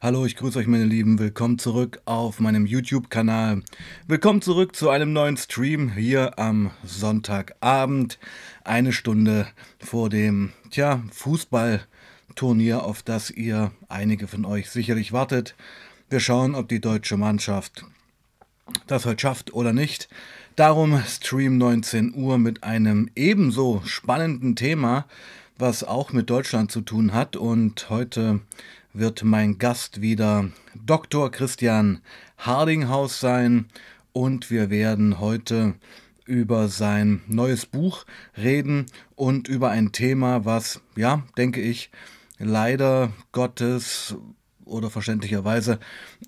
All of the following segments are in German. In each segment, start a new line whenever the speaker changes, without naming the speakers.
Hallo, ich grüße euch meine Lieben. Willkommen zurück auf meinem YouTube-Kanal. Willkommen zurück zu einem neuen Stream hier am Sonntagabend. Eine Stunde vor dem, tja, Fußballturnier, auf das ihr einige von euch sicherlich wartet. Wir schauen, ob die deutsche Mannschaft das heute schafft oder nicht. Darum Stream 19 Uhr mit einem ebenso spannenden Thema, was auch mit Deutschland zu tun hat. Und heute wird mein Gast wieder Dr. Christian Hardinghaus sein und wir werden heute über sein neues Buch reden und über ein Thema, was, ja, denke ich, leider Gottes oder verständlicherweise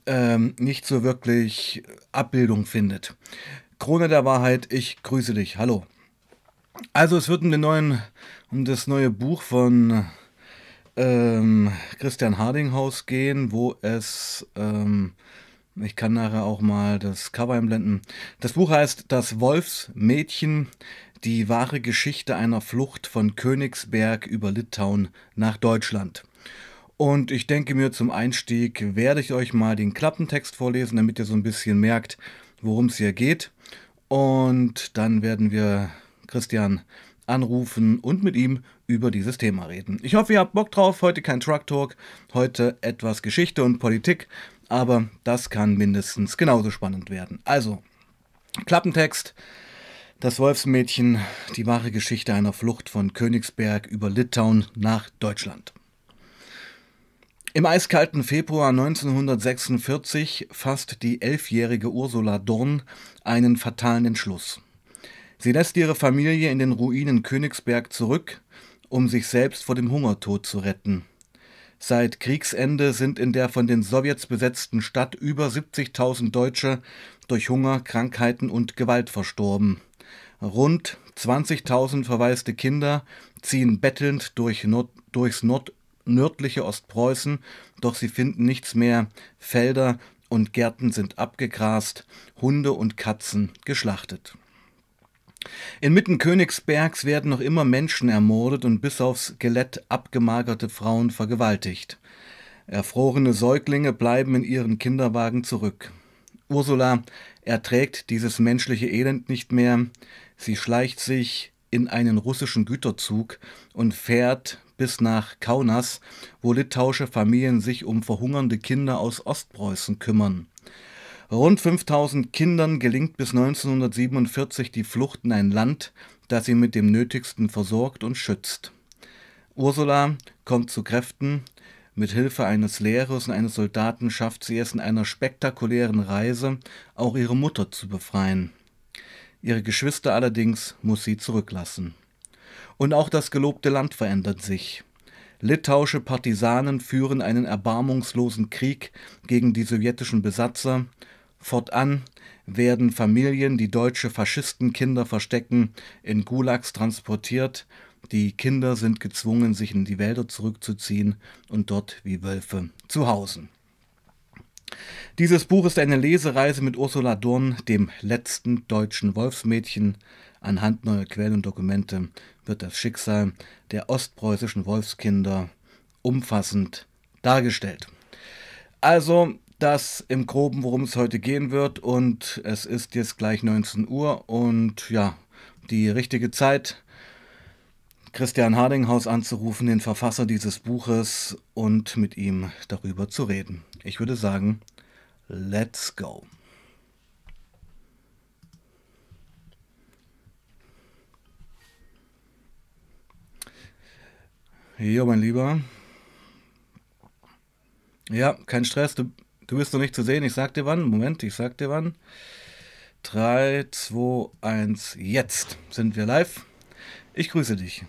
ähm, nicht so wirklich Abbildung findet. Krone der Wahrheit, ich grüße dich. Hallo. Also es wird um, den neuen, um das neue Buch von ähm, Christian Hardinghaus gehen, wo es, ähm, ich kann nachher auch mal das Cover einblenden. Das Buch heißt Das Wolfsmädchen, die wahre Geschichte einer Flucht von Königsberg über Litauen nach Deutschland. Und ich denke mir, zum Einstieg werde ich euch mal den Klappentext vorlesen, damit ihr so ein bisschen merkt, worum es hier geht. Und dann werden wir Christian anrufen und mit ihm über dieses Thema reden. Ich hoffe, ihr habt Bock drauf. Heute kein Truck Talk, heute etwas Geschichte und Politik, aber das kann mindestens genauso spannend werden. Also, Klappentext. Das Wolfsmädchen, die wahre Geschichte einer Flucht von Königsberg über Litauen nach Deutschland. Im eiskalten Februar 1946 fasst die elfjährige Ursula Dorn einen fatalen Entschluss. Sie lässt ihre Familie in den Ruinen Königsberg zurück, um sich selbst vor dem Hungertod zu retten. Seit Kriegsende sind in der von den Sowjets besetzten Stadt über 70.000 Deutsche durch Hunger, Krankheiten und Gewalt verstorben. Rund 20.000 verwaiste Kinder ziehen bettelnd durch Nord durchs Nord nördliche Ostpreußen, doch sie finden nichts mehr. Felder und Gärten sind abgegrast, Hunde und Katzen geschlachtet. Inmitten Königsbergs werden noch immer Menschen ermordet und bis aufs Skelett abgemagerte Frauen vergewaltigt. Erfrorene Säuglinge bleiben in ihren Kinderwagen zurück. Ursula erträgt dieses menschliche Elend nicht mehr. Sie schleicht sich in einen russischen Güterzug und fährt bis nach Kaunas, wo litauische Familien sich um verhungernde Kinder aus Ostpreußen kümmern. Rund 5000 Kindern gelingt bis 1947 die Flucht in ein Land, das sie mit dem Nötigsten versorgt und schützt. Ursula kommt zu Kräften. Mit Hilfe eines Lehrers und eines Soldaten schafft sie es in einer spektakulären Reise, auch ihre Mutter zu befreien. Ihre Geschwister allerdings muss sie zurücklassen. Und auch das gelobte Land verändert sich. Litauische Partisanen führen einen erbarmungslosen Krieg gegen die sowjetischen Besatzer, Fortan werden Familien, die deutsche Faschistenkinder verstecken, in Gulags transportiert. Die Kinder sind gezwungen, sich in die Wälder zurückzuziehen und dort wie Wölfe zu hausen. Dieses Buch ist eine Lesereise mit Ursula Dorn, dem letzten deutschen Wolfsmädchen. Anhand neuer Quellen und Dokumente wird das Schicksal der ostpreußischen Wolfskinder umfassend dargestellt. Also das im Groben, worum es heute gehen wird. Und es ist jetzt gleich 19 Uhr und ja, die richtige Zeit, Christian Hardinghaus anzurufen, den Verfasser dieses Buches, und mit ihm darüber zu reden. Ich würde sagen, let's go. Jo, mein Lieber. Ja, kein Stress, du Du bist noch nicht zu sehen. Ich sag dir wann. Moment, ich sag dir wann. 3, 2, 1, jetzt sind wir live. Ich grüße dich.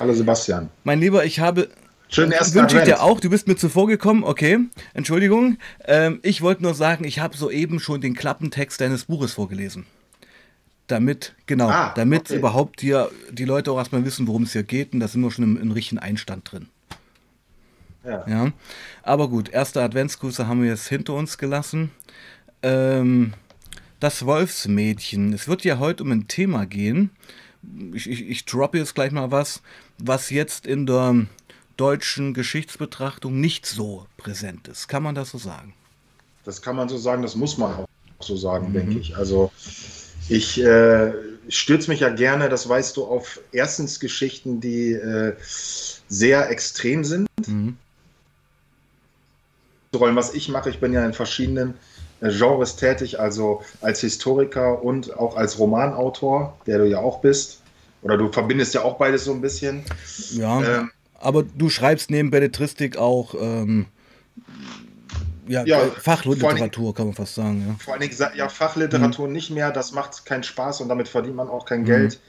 Hallo Sebastian.
Mein Lieber, ich habe.
Schönen ersten
Wünsche ich dir auch. Du bist mir zuvor gekommen. Okay, Entschuldigung. Ähm, ich wollte nur sagen, ich habe soeben schon den Klappentext deines Buches vorgelesen. Damit, genau, ah, damit okay. überhaupt hier die Leute auch erstmal wissen, worum es hier geht. Und da sind wir schon im, im richtigen Einstand drin. Ja. ja. Aber gut, erste Adventsgrüße haben wir jetzt hinter uns gelassen. Ähm, das Wolfsmädchen. Es wird ja heute um ein Thema gehen. Ich, ich, ich droppe jetzt gleich mal was, was jetzt in der deutschen Geschichtsbetrachtung nicht so präsent ist. Kann man das so sagen?
Das kann man so sagen, das muss man auch so sagen, mhm. denke ich. Also ich äh, stürze mich ja gerne, das weißt du, auf erstens Geschichten, die äh, sehr extrem sind. Mhm. Was ich mache, ich bin ja in verschiedenen äh, Genres tätig, also als Historiker und auch als Romanautor, der du ja auch bist. Oder du verbindest ja auch beides so ein bisschen.
Ja, ähm, aber du schreibst neben Belletristik auch ähm, ja, ja, Fachliteratur, kann man fast sagen. Ja.
Vor allen Dingen, ja, Fachliteratur mhm. nicht mehr, das macht keinen Spaß und damit verdient man auch kein mhm. Geld.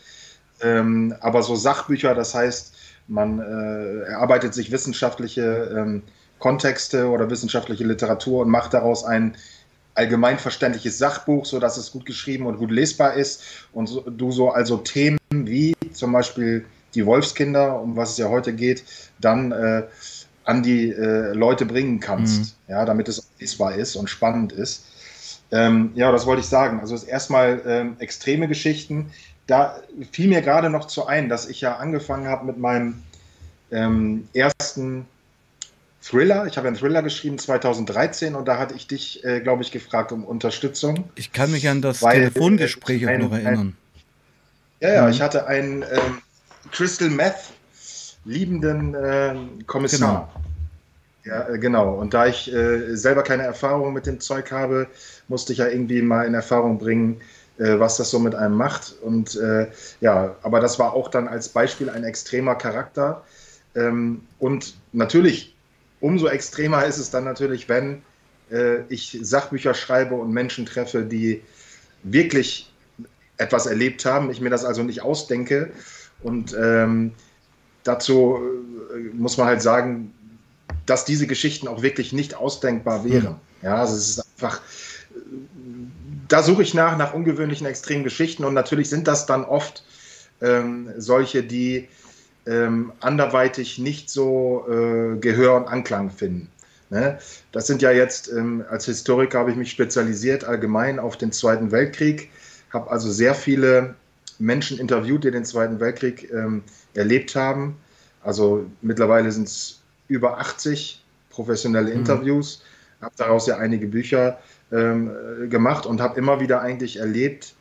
Ähm, aber so Sachbücher, das heißt, man äh, erarbeitet sich wissenschaftliche ähm, Kontexte oder wissenschaftliche Literatur und macht daraus ein allgemeinverständliches Sachbuch, sodass es gut geschrieben und gut lesbar ist. Und so, du so also Themen wie zum Beispiel die Wolfskinder, um was es ja heute geht, dann äh, an die äh, Leute bringen kannst, mhm. ja, damit es lesbar ist und spannend ist. Ähm, ja, das wollte ich sagen. Also erstmal ähm, extreme Geschichten. Da fiel mir gerade noch zu ein, dass ich ja angefangen habe mit meinem ähm, ersten Thriller. Ich habe einen Thriller geschrieben 2013 und da hatte ich dich, äh, glaube ich, gefragt um Unterstützung.
Ich kann mich an das weil, Telefongespräch äh, ein, noch erinnern.
Ein, ja, ja, mhm. ich hatte einen ähm, Crystal Meth liebenden äh, Kommissar. Genau. Ja, äh, genau. Und da ich äh, selber keine Erfahrung mit dem Zeug habe, musste ich ja irgendwie mal in Erfahrung bringen, äh, was das so mit einem macht. Und äh, ja, aber das war auch dann als Beispiel ein extremer Charakter. Ähm, und natürlich, umso extremer ist es dann natürlich, wenn äh, ich Sachbücher schreibe und Menschen treffe, die wirklich etwas erlebt haben, ich mir das also nicht ausdenke. Und ähm, dazu äh, muss man halt sagen, dass diese Geschichten auch wirklich nicht ausdenkbar wären. Mhm. Ja, also es ist einfach, da suche ich nach, nach ungewöhnlichen extremen Geschichten und natürlich sind das dann oft ähm, solche, die ähm, anderweitig nicht so äh, Gehör und Anklang finden. Ne? Das sind ja jetzt, ähm, als Historiker habe ich mich spezialisiert allgemein auf den Zweiten Weltkrieg, habe also sehr viele Menschen interviewt, die den Zweiten Weltkrieg ähm, erlebt haben. Also mittlerweile sind es über 80 professionelle mhm. Interviews, mhm. habe daraus ja einige Bücher ähm, gemacht und habe immer wieder eigentlich erlebt,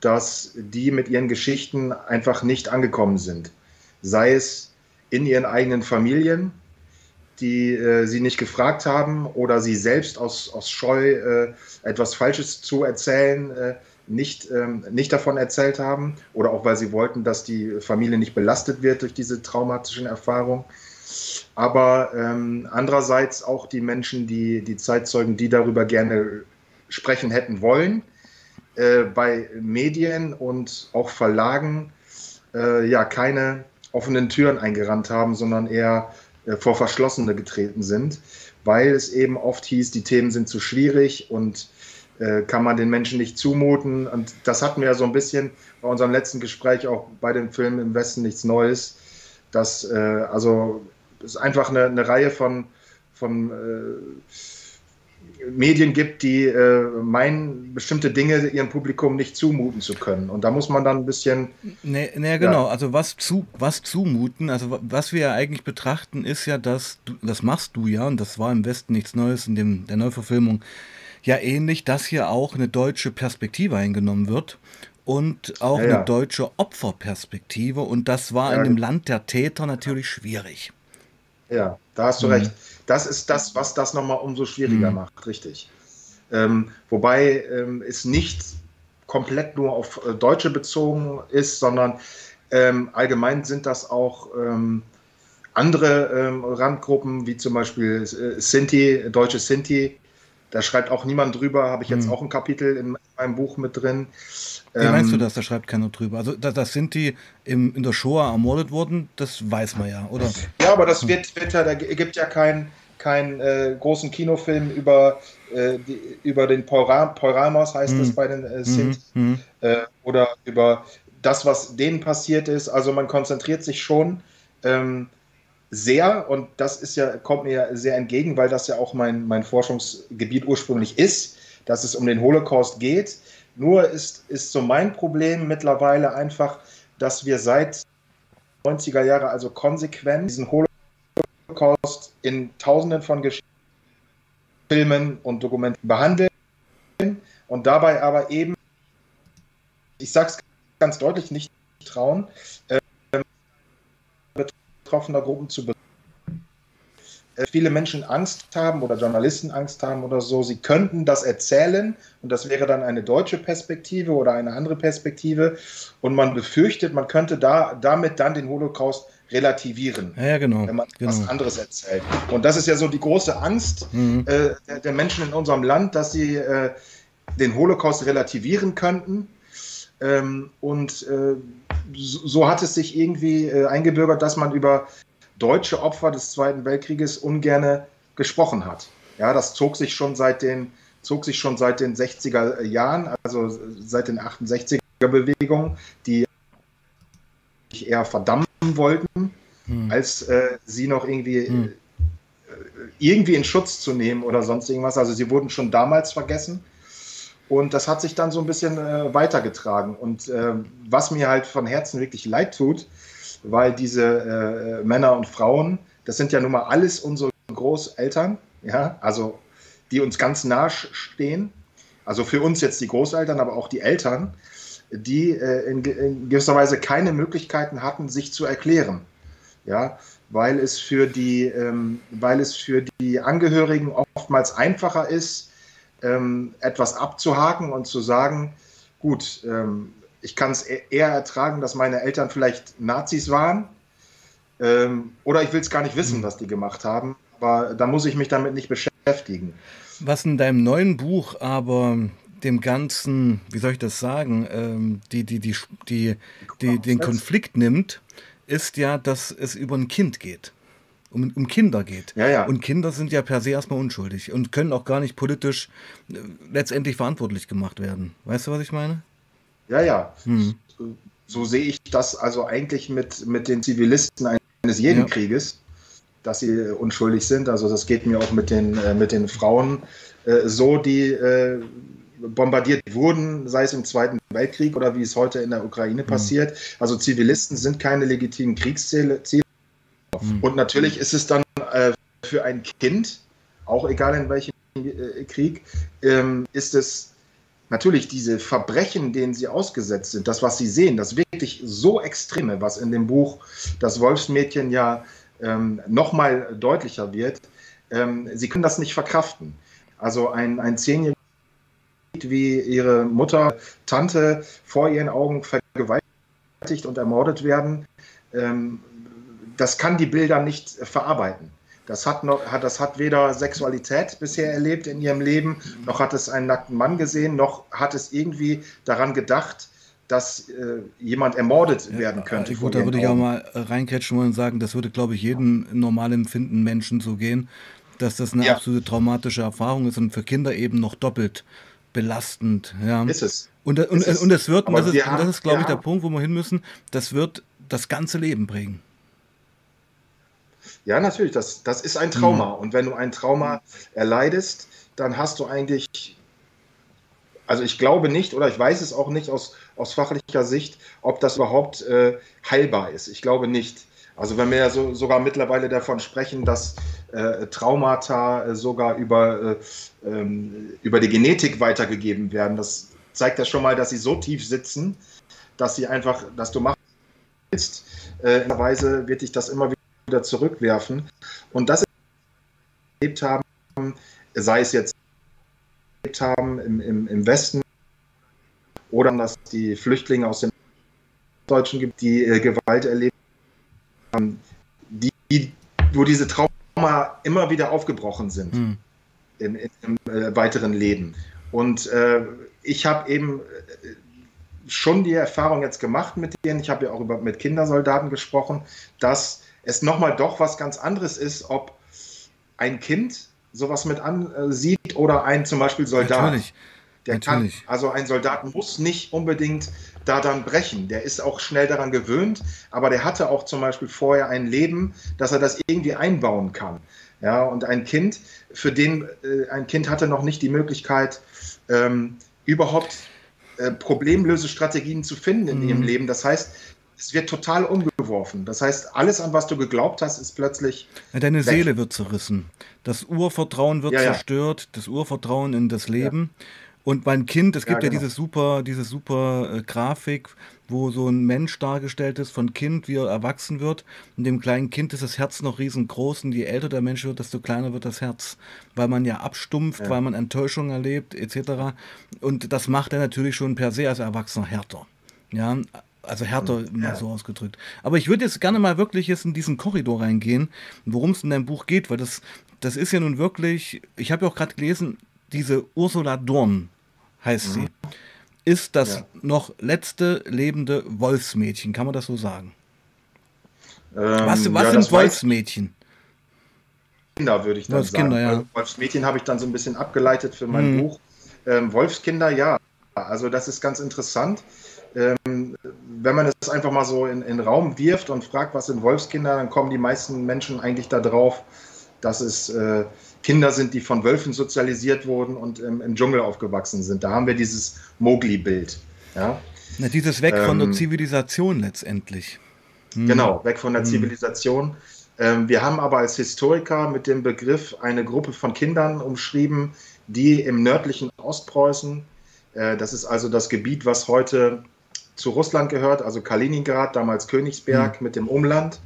dass die mit ihren Geschichten einfach nicht angekommen sind. Sei es in ihren eigenen Familien, die äh, sie nicht gefragt haben oder sie selbst aus, aus Scheu äh, etwas Falsches zu erzählen äh, nicht, ähm, nicht davon erzählt haben oder auch weil sie wollten, dass die Familie nicht belastet wird durch diese traumatischen Erfahrungen. Aber ähm, andererseits auch die Menschen, die, die Zeitzeugen, die darüber gerne sprechen hätten wollen, äh, bei Medien und auch Verlagen äh, ja keine offenen Türen eingerannt haben, sondern eher äh, vor Verschlossene getreten sind, weil es eben oft hieß, die Themen sind zu schwierig und äh, kann man den Menschen nicht zumuten. Und das hatten wir ja so ein bisschen bei unserem letzten Gespräch auch bei dem Film Im Westen nichts Neues. Dass, äh, also es ist einfach eine, eine Reihe von, von äh, Medien gibt, die äh, meinen, bestimmte Dinge ihrem Publikum nicht zumuten zu können. Und da muss man dann ein bisschen.
Nee, nee genau. Ja. Also was, zu, was zumuten, also was wir ja eigentlich betrachten, ist ja, dass du, das machst du ja, und das war im Westen nichts Neues in dem, der Neuverfilmung, ja ähnlich, dass hier auch eine deutsche Perspektive eingenommen wird und auch ja, ja. eine deutsche Opferperspektive. Und das war in dem Land der Täter natürlich schwierig.
Ja, da hast du mhm. recht. Das ist das, was das nochmal umso schwieriger mhm. macht, richtig. Ähm, wobei ähm, es nicht komplett nur auf äh, Deutsche bezogen ist, sondern ähm, allgemein sind das auch ähm, andere ähm, Randgruppen, wie zum Beispiel äh, Sinti, deutsche Sinti, da schreibt auch niemand drüber, habe ich jetzt hm. auch ein Kapitel in meinem Buch mit drin.
Wie ähm, meinst du das? Da schreibt keiner drüber. Also das, das sind die im, in der Shoah ermordet worden, das weiß man ja, oder?
Ja, aber das wird, wird ja, da gibt ja keinen kein, äh, großen Kinofilm über, äh, die, über den Peuramos, heißt es hm. bei den äh, Sint, hm. äh, oder über das, was denen passiert ist. Also man konzentriert sich schon ähm, sehr, und das ist ja, kommt mir sehr entgegen, weil das ja auch mein, mein Forschungsgebiet ursprünglich ist, dass es um den Holocaust geht. Nur ist, ist so mein Problem mittlerweile einfach, dass wir seit 90er Jahre also konsequent diesen Holocaust in Tausenden von Gesch Filmen und Dokumenten behandeln und dabei aber eben, ich sage es ganz deutlich, nicht trauen, äh, betroffener Gruppen zu äh, viele Menschen Angst haben oder Journalisten Angst haben oder so, sie könnten das erzählen und das wäre dann eine deutsche Perspektive oder eine andere Perspektive und man befürchtet, man könnte da damit dann den Holocaust relativieren,
ja, ja, genau,
wenn man
genau.
was anderes erzählt. Und das ist ja so die große Angst mhm. äh, der, der, Menschen in unserem Land, dass sie äh, den Holocaust relativieren könnten. Ähm, und äh, so, so, hat es sich irgendwie äh, eingebürgert, dass man über deutsche Opfer des Zweiten Weltkrieges ungerne gesprochen hat. Ja, das zog sich schon seit den, zog sich schon seit den 60er Jahren, also seit den 68er Bewegungen, die eher verdammen wollten, hm. als äh, sie noch irgendwie, hm. äh, irgendwie in Schutz zu nehmen oder sonst irgendwas. Also sie wurden schon damals vergessen. Und das hat sich dann so ein bisschen äh, weitergetragen. Und äh, was mir halt von Herzen wirklich leid tut, weil diese äh, Männer und Frauen, das sind ja nun mal alles unsere Großeltern, ja, also die uns ganz nah stehen. Also für uns jetzt die Großeltern, aber auch die Eltern, die äh, in, in, gewisser Weise keine Möglichkeiten hatten, sich zu erklären. Ja, weil es für die, ähm, weil es für die Angehörigen oftmals einfacher ist, ähm, etwas abzuhaken und zu sagen, gut, ähm, ich kann es eher ertragen, dass meine Eltern vielleicht Nazis waren. Ähm, oder ich will es gar nicht wissen, was die gemacht haben. Aber da muss ich mich damit nicht beschäftigen.
Was in deinem neuen Buch aber dem Ganzen, wie soll ich das sagen, ähm, die, die, die, die, die, den Konflikt nimmt, ist ja, dass es über ein Kind geht. Um, um Kinder geht.
Ja, ja.
Und Kinder sind ja per se erstmal unschuldig und können auch gar nicht politisch äh, letztendlich verantwortlich gemacht werden. Weißt du, was ich meine?
Ja, ja. Hm. So sehe ich das also eigentlich mit, mit den Zivilisten eines jeden ja. Krieges, dass sie unschuldig sind. Also das geht mir auch mit den, äh, mit den Frauen äh, so, die äh, bombardiert wurden, sei es im Zweiten Weltkrieg oder wie es heute in der Ukraine hm. passiert. Also Zivilisten sind keine legitimen Kriegsziele. Hm. Und natürlich ist es dann äh, für ein Kind, auch egal in welchem äh, Krieg, ähm, ist es natürlich diese Verbrechen, denen sie ausgesetzt sind, das, was sie sehen, das wirklich so extreme, was in dem Buch Das Wolfsmädchen ja ähm, nochmal deutlicher wird, ähm, sie können das nicht verkraften. Also ein, ein Zehnjähriger, wie ihre Mutter, Tante vor ihren Augen vergewaltigt und ermordet werden, ähm, das kann die Bilder nicht verarbeiten. Das hat, noch, hat, das hat weder Sexualität bisher erlebt in ihrem Leben, noch hat es einen nackten Mann gesehen, noch hat es irgendwie daran gedacht, dass äh, jemand ermordet ja, werden könnte.
Gut, da würde ich auch mal reinkretschen wollen und sagen, das würde, glaube ich, jedem normal empfinden Menschen so gehen, dass das eine ja. absolute traumatische Erfahrung ist und für Kinder eben noch doppelt belastend. Ja.
Ist es.
Und, und, und, und es wird, und das, ist, und das ist, glaube ich, der Punkt, wo wir hin müssen, das wird das ganze Leben bringen.
Ja, natürlich, das, das ist ein Trauma. Mhm. Und wenn du ein Trauma erleidest, dann hast du eigentlich, also ich glaube nicht oder ich weiß es auch nicht aus, aus fachlicher Sicht, ob das überhaupt äh, heilbar ist. Ich glaube nicht. Also wenn wir ja so, sogar mittlerweile davon sprechen, dass äh, Traumata äh, sogar über, äh, ähm, über die Genetik weitergegeben werden, das zeigt ja schon mal, dass sie so tief sitzen, dass sie einfach, dass du machst, äh, in der Weise wird dich das immer wieder wieder zurückwerfen. Und das erlebt haben, sei es jetzt erlebt haben im, im, im Westen oder dass die Flüchtlinge aus den Deutschen gibt, die äh, Gewalt erlebt haben, die, wo diese Trauma immer wieder aufgebrochen sind hm. im, im äh, weiteren Leben. Und äh, ich habe eben äh, schon die Erfahrung jetzt gemacht mit denen, ich habe ja auch über, mit Kindersoldaten gesprochen, dass es nochmal doch was ganz anderes ist, ob ein Kind sowas mit ansieht oder ein zum Beispiel Soldat.
Natürlich.
Der Natürlich. Kann, also ein Soldat muss nicht unbedingt da dann brechen. Der ist auch schnell daran gewöhnt, aber der hatte auch zum Beispiel vorher ein Leben, dass er das irgendwie einbauen kann. Ja, und ein Kind, für den äh, ein Kind hatte noch nicht die Möglichkeit, ähm, überhaupt äh, Problemlösestrategien zu finden in mhm. ihrem Leben. Das heißt, es wird total umgeworfen. Das heißt, alles, an was du geglaubt hast, ist plötzlich.
Ja, deine weg. Seele wird zerrissen. Das Urvertrauen wird ja, zerstört, das Urvertrauen in das Leben. Und mein Kind, es gibt ja, genau. ja diese super, diese super äh, Grafik, wo so ein Mensch dargestellt ist von Kind, wie er erwachsen wird. Und dem kleinen Kind ist das Herz noch riesengroß und je älter der Mensch wird, desto kleiner wird das Herz, weil man ja abstumpft, ja. weil man Enttäuschung erlebt, etc. Und das macht er natürlich schon per se als Erwachsener härter. Ja, also härter ja. mal so ausgedrückt. Aber ich würde jetzt gerne mal wirklich jetzt in diesen Korridor reingehen, worum es in deinem Buch geht, weil das, das ist ja nun wirklich, ich habe ja auch gerade gelesen, diese Ursula Dorn, heißt sie, mhm. ist das ja. noch letzte lebende Wolfsmädchen. Kann man das so sagen? Ähm, was was ja, sind Wolfsmädchen?
Kinder, würde ich dann Wolfskinder, sagen. Ja. Wolfsmädchen habe ich dann so ein bisschen abgeleitet für mein mhm. Buch. Ähm, Wolfskinder, ja. Also das ist ganz interessant. Ähm, wenn man es einfach mal so in, in den Raum wirft und fragt, was sind Wolfskinder, dann kommen die meisten Menschen eigentlich darauf, dass es äh, Kinder sind, die von Wölfen sozialisiert wurden und im, im Dschungel aufgewachsen sind. Da haben wir dieses Mowgli-Bild. Ja?
Na, dieses Weg ähm, von der ähm, Zivilisation letztendlich.
Hm. Genau, weg von der hm. Zivilisation. Ähm, wir haben aber als Historiker mit dem Begriff eine Gruppe von Kindern umschrieben, die im nördlichen Ostpreußen, äh, das ist also das Gebiet, was heute zu Russland gehört, also Kaliningrad, damals Königsberg hm. mit dem Umland.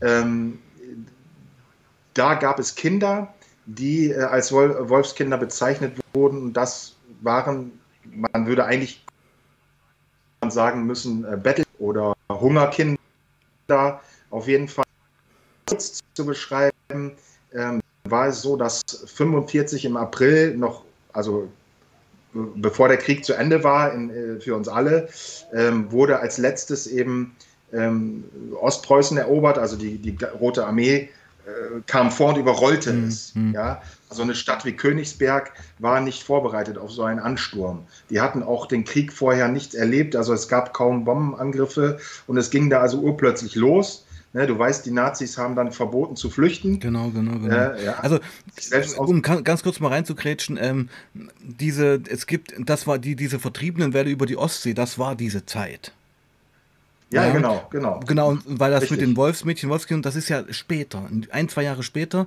Ähm, da gab es Kinder, die äh, als Wolfskinder bezeichnet wurden. Und das waren, man würde eigentlich sagen müssen, äh, Battle- oder Hungerkinder. Auf jeden Fall zu beschreiben, ähm, war es so, dass 45 im April noch, also bevor der Krieg zu Ende war in, äh, für uns alle, ähm, wurde als letztes eben ähm, Ostpreußen erobert, also die, die Rote Armee äh, kam vor und überrollte mhm. es. Mhm. Ja? Also eine Stadt wie Königsberg war nicht vorbereitet auf so einen Ansturm. Die hatten auch den Krieg vorher nicht erlebt, also es gab kaum Bombenangriffe und es ging da also urplötzlich los. Ne, du weißt, die Nazis haben dann verboten zu flüchten.
Genau, genau, genau. Äh, ja. Also, um ganz kurz mal reinzukrätschen, ähm, diese, es gibt, das war die, diese vertriebenen Welle über die Ostsee, das war diese Zeit.
Ja, ja, genau, genau.
Genau, weil das Richtig. mit den Wolfsmädchen, Wolfskindern, das ist ja später, ein, zwei Jahre später.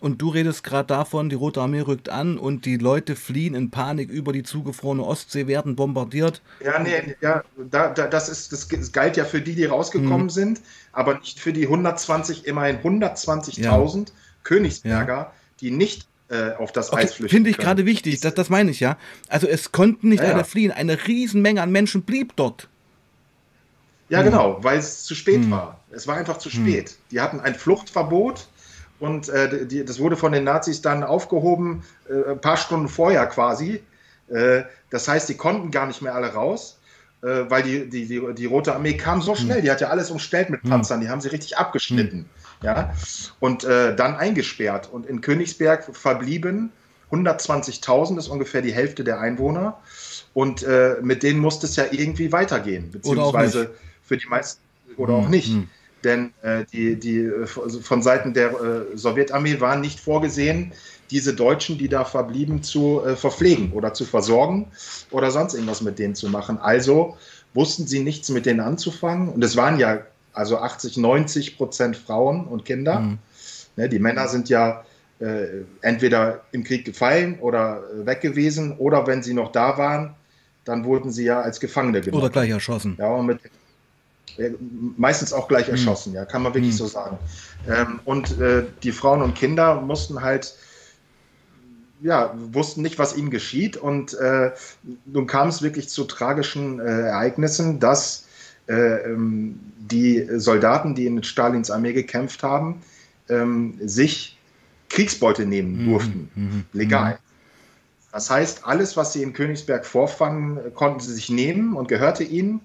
Und du redest gerade davon, die Rote Armee rückt an und die Leute fliehen in Panik über die zugefrorene Ostsee, werden bombardiert.
Ja, nee, ja, da, da, das, ist, das galt ja für die, die rausgekommen mhm. sind, aber nicht für die 120, immerhin 120.000 ja. Königsberger, ja. die nicht äh, auf das okay, Eis flüchten.
Finde ich gerade wichtig, das, das meine ich ja. Also es konnten nicht ja, alle fliehen, eine Riesenmenge an Menschen blieb dort.
Ja, hm. genau, weil es zu spät hm. war. Es war einfach zu hm. spät. Die hatten ein Fluchtverbot und äh, die, das wurde von den Nazis dann aufgehoben, äh, ein paar Stunden vorher quasi. Äh, das heißt, die konnten gar nicht mehr alle raus, äh, weil die, die, die, die, Rote Armee kam so schnell. Die hat ja alles umstellt mit Panzern. Die haben sie richtig abgeschnitten. Ja? Und äh, dann eingesperrt. Und in Königsberg verblieben 120.000, ist ungefähr die Hälfte der Einwohner. Und äh, mit denen musste es ja irgendwie weitergehen, beziehungsweise für die meisten oder auch hm, nicht. Mhm. Denn äh, die, die also von Seiten der äh, Sowjetarmee waren nicht vorgesehen, diese Deutschen, die da verblieben, zu äh, verpflegen oder zu versorgen oder sonst irgendwas mit denen zu machen. Also wussten sie nichts mit denen anzufangen. Und es waren ja also 80, 90 Prozent Frauen und Kinder. Mhm. Ne, die Männer sind ja äh, entweder im Krieg gefallen oder äh, weg gewesen oder wenn sie noch da waren, dann wurden sie ja als Gefangene
genommen. Oder gleich erschossen.
Ja, und mit, meistens auch gleich hm. erschossen, ja, kann man wirklich hm. so sagen. Ähm, und äh, die Frauen und Kinder mussten halt, ja, wussten nicht, was ihnen geschieht. Und äh, nun kam es wirklich zu tragischen äh, Ereignissen, dass äh, ähm, die Soldaten, die in Stalins Armee gekämpft haben, ähm, sich Kriegsbeute nehmen mhm. durften, mhm. legal. Das heißt, alles, was sie in Königsberg vorfanden, konnten sie sich nehmen und gehörte ihnen.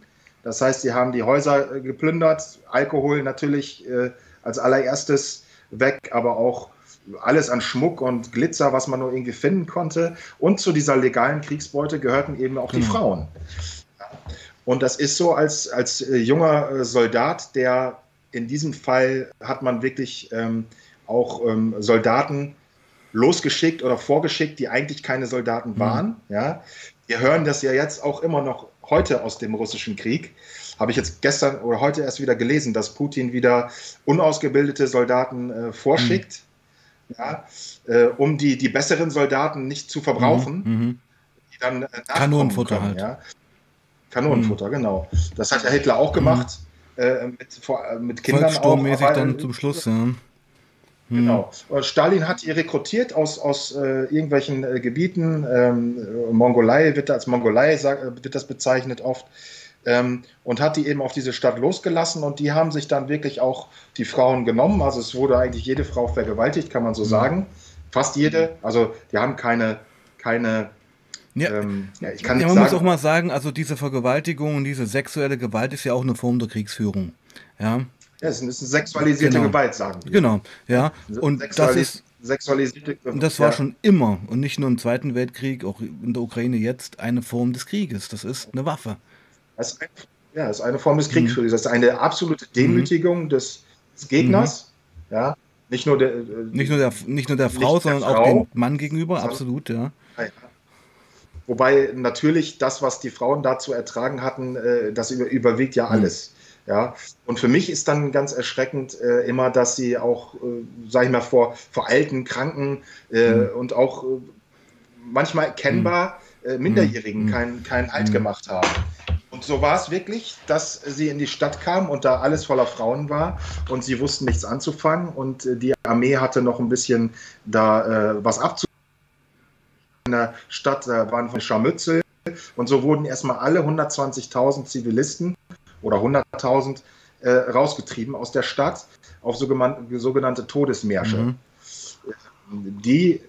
Das heißt, sie haben die Häuser äh, geplündert, Alkohol natürlich äh, als allererstes weg, aber auch alles an Schmuck und Glitzer, was man nur irgendwie finden konnte. Und zu dieser legalen Kriegsbeute gehörten eben auch genau. die Frauen. Und das ist so, als, als äh, junger äh, Soldat, der in diesem Fall hat man wirklich ähm, auch ähm, Soldaten losgeschickt oder vorgeschickt, die eigentlich keine Soldaten mhm. waren. Mhm. Ja. Wir hören das ja jetzt auch immer noch heute aus dem russischen Krieg. habe ich jetzt gestern oder heute erst wieder gelesen, dass Putin wieder unausgebildete Soldaten äh, vorschickt, mhm. ja, äh, um die, die besseren Soldaten nicht zu verbrauchen, mhm. mhm.
die dann äh, Kanonenfutter können, halt.
Ja. Kanonenfutter, mhm. genau. Das hat ja Hitler auch gemacht. Mhm. Äh, mit, vor, äh, mit Kindern
auch. dann zum Schluss, ja.
Genau. Und Stalin hat die rekrutiert aus, aus äh, irgendwelchen äh, Gebieten. Ähm, Mongolei wird als Mongolei sag, wird das bezeichnet oft. Ähm, und hat die eben auf diese Stadt losgelassen und die haben sich dann wirklich auch die Frauen genommen. Also es wurde eigentlich jede Frau vergewaltigt, kann man so mhm. sagen. Fast jede. Also die haben keine, keine
ja, ähm, ja, ich kann ja, man sagen, muss auch mal sagen, also diese Vergewaltigung und diese sexuelle Gewalt ist ja auch eine Form der Kriegsführung. Ja,
ja, es ist eine sexualisierte genau. Gewalt, sagen
wir. Genau, ja. Und das ist.
Sexualisierte
Und das war ja. schon immer und nicht nur im Zweiten Weltkrieg, auch in der Ukraine jetzt, eine Form des Krieges. Das ist eine Waffe.
Das ist ja, das ist eine Form des Kriegs. Mhm. Das ist eine absolute Demütigung mhm. des, des, Gegners. Mhm. Ja, nicht nur der, äh,
nicht nur der, nicht nur der Frau, sondern der Frau, auch dem Mann gegenüber, absolut, ja. ja.
Wobei natürlich das, was die Frauen da zu ertragen hatten, äh, das überwiegt ja mhm. alles. Ja, und für mich ist dann ganz erschreckend äh, immer, dass sie auch, äh, sag ich mal, vor, vor alten, Kranken äh, mhm. und auch äh, manchmal erkennbar mhm. äh, Minderjährigen mhm. keinen kein Halt mhm. gemacht haben. Und so war es wirklich, dass sie in die Stadt kam und da alles voller Frauen war und sie wussten nichts anzufangen und äh, die Armee hatte noch ein bisschen da äh, was abzu. In der Stadt äh, waren von Scharmützel und so wurden erstmal alle 120.000 Zivilisten oder 100.000 äh, rausgetrieben aus der Stadt auf sogenannte Todesmärsche. Mhm. Die,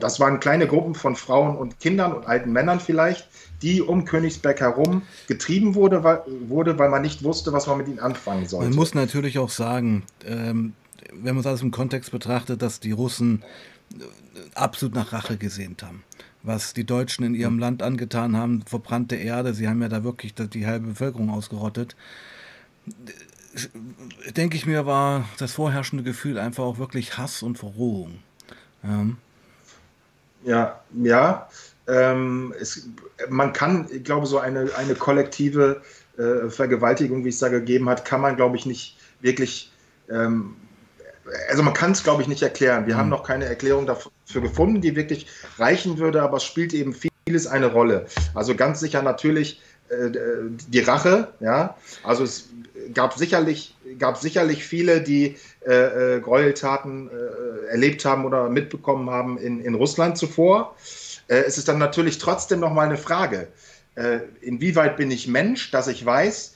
das waren kleine Gruppen von Frauen und Kindern und alten Männern vielleicht, die um Königsberg herum getrieben wurde, weil, wurde, weil man nicht wusste, was man mit ihnen anfangen sollte.
Man muss natürlich auch sagen, ähm, wenn man es alles im Kontext betrachtet, dass die Russen äh, absolut nach Rache gesehnt haben was die Deutschen in ihrem Land angetan haben, verbrannte Erde, sie haben ja da wirklich die halbe Bevölkerung ausgerottet. Denke ich mir, war das vorherrschende Gefühl einfach auch wirklich Hass und Verrohung.
Ja, ja. ja ähm, es, man kann, ich glaube, so eine, eine kollektive äh, Vergewaltigung, wie es da gegeben hat, kann man, glaube ich, nicht wirklich ähm, also man kann es, glaube ich, nicht erklären. Wir mhm. haben noch keine Erklärung dafür gefunden, die wirklich reichen würde, aber es spielt eben vieles eine Rolle. Also ganz sicher natürlich äh, die Rache, ja. Also es gab sicherlich, gab sicherlich viele, die äh, äh, Gräueltaten äh, erlebt haben oder mitbekommen haben in, in Russland zuvor. Äh, es ist dann natürlich trotzdem nochmal eine Frage, äh, inwieweit bin ich Mensch, dass ich weiß,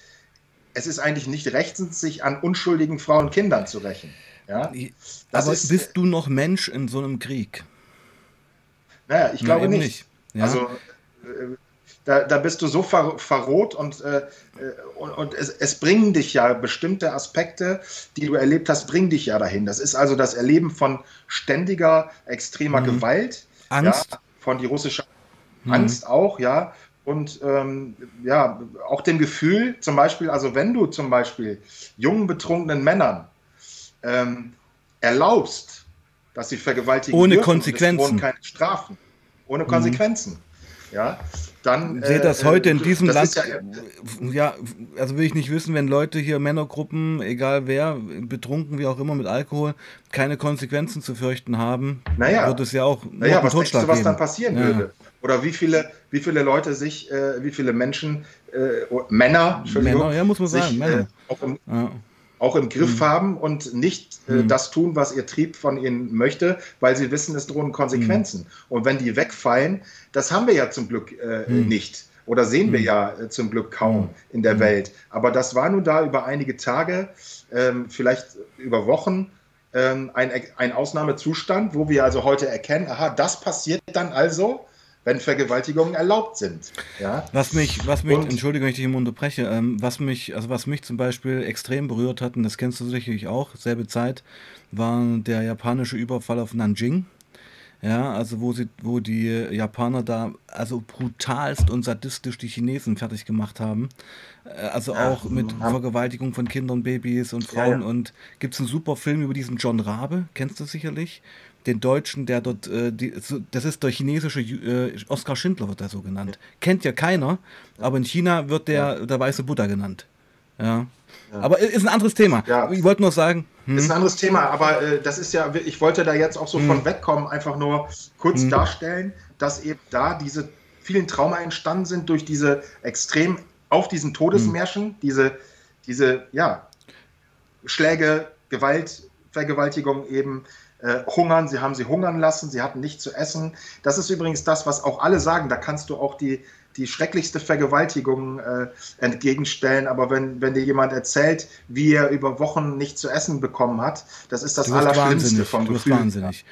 es ist eigentlich nicht rechtens, sich an unschuldigen Frauen und Kindern zu rächen. Ja?
Das Aber ist, bist du noch Mensch in so einem Krieg?
Naja, ich glaube nicht. nicht. Ja? Also äh, da, da, bist du so ver, verroht und, äh, und, und es, es, bringen dich ja bestimmte Aspekte, die du erlebt hast, bringen dich ja dahin. Das ist also das Erleben von ständiger, extremer mhm. Gewalt.
Angst.
Ja, von die russische mhm. Angst auch, ja. Und ähm, ja, auch dem Gefühl, zum Beispiel, also wenn du zum Beispiel jungen, betrunkenen Männern ähm, erlaubst, dass sie vergewaltigen
ohne dürfen, Konsequenzen,
keine Strafen, ohne mhm. Konsequenzen, mhm. ja, dann
sehe das äh, heute in diesem Land. Ja, ja, also will ich nicht wissen, wenn Leute hier Männergruppen, egal wer, betrunken wie auch immer mit Alkohol, keine Konsequenzen zu fürchten haben,
naja,
wird es ja auch
naja, was denkst du, was dann passieren ja. würde? Oder wie viele, wie viele Leute sich, äh, wie viele Menschen, äh, Männer,
Männer, ja, muss man sagen,
sich,
Männer. Äh,
auch im, ja auch im Griff mhm. haben und nicht äh, mhm. das tun, was ihr Trieb von ihnen möchte, weil sie wissen, es drohen Konsequenzen. Mhm. Und wenn die wegfallen, das haben wir ja zum Glück äh, mhm. nicht oder sehen wir mhm. ja äh, zum Glück kaum mhm. in der Welt. Aber das war nun da über einige Tage, ähm, vielleicht über Wochen, ähm, ein, ein Ausnahmezustand, wo wir also heute erkennen, aha, das passiert dann also wenn Vergewaltigungen erlaubt sind. Ja?
Was mich, was mich, und, Entschuldigung, wenn ich dich im unterbreche, ähm, was mich, also was mich zum Beispiel extrem berührt hat, und das kennst du sicherlich auch, selbe Zeit, war der japanische Überfall auf Nanjing. Ja, also wo sie, wo die Japaner da also brutalst und sadistisch die Chinesen fertig gemacht haben. Äh, also ja, auch mit ja. Vergewaltigung von Kindern, Babys und Frauen. Ja, und gibt es einen super Film über diesen John Rabe, kennst du sicherlich? Den Deutschen, der dort, äh, die, das ist der chinesische äh, Oskar Schindler, wird er so genannt. Kennt ja keiner, aber in China wird der der weiße Buddha genannt. Ja. ja. Aber ist ein anderes Thema. Ja. Ich wollte nur sagen.
Hm. Ist ein anderes Thema, aber äh, das ist ja, ich wollte da jetzt auch so hm. von wegkommen, einfach nur kurz hm. darstellen, dass eben da diese vielen Trauma entstanden sind durch diese extrem auf diesen Todesmärschen, hm. diese, diese, ja, Schläge, Gewalt, Vergewaltigung eben, äh, hungern, sie haben sie hungern lassen, sie hatten nichts zu essen. Das ist übrigens das, was auch alle sagen. Da kannst du auch die, die schrecklichste Vergewaltigung äh, entgegenstellen. Aber wenn, wenn dir jemand erzählt, wie er über Wochen nichts zu essen bekommen hat, das ist das Allerschlimmste vom
du Gefühl. Wahnsinnig.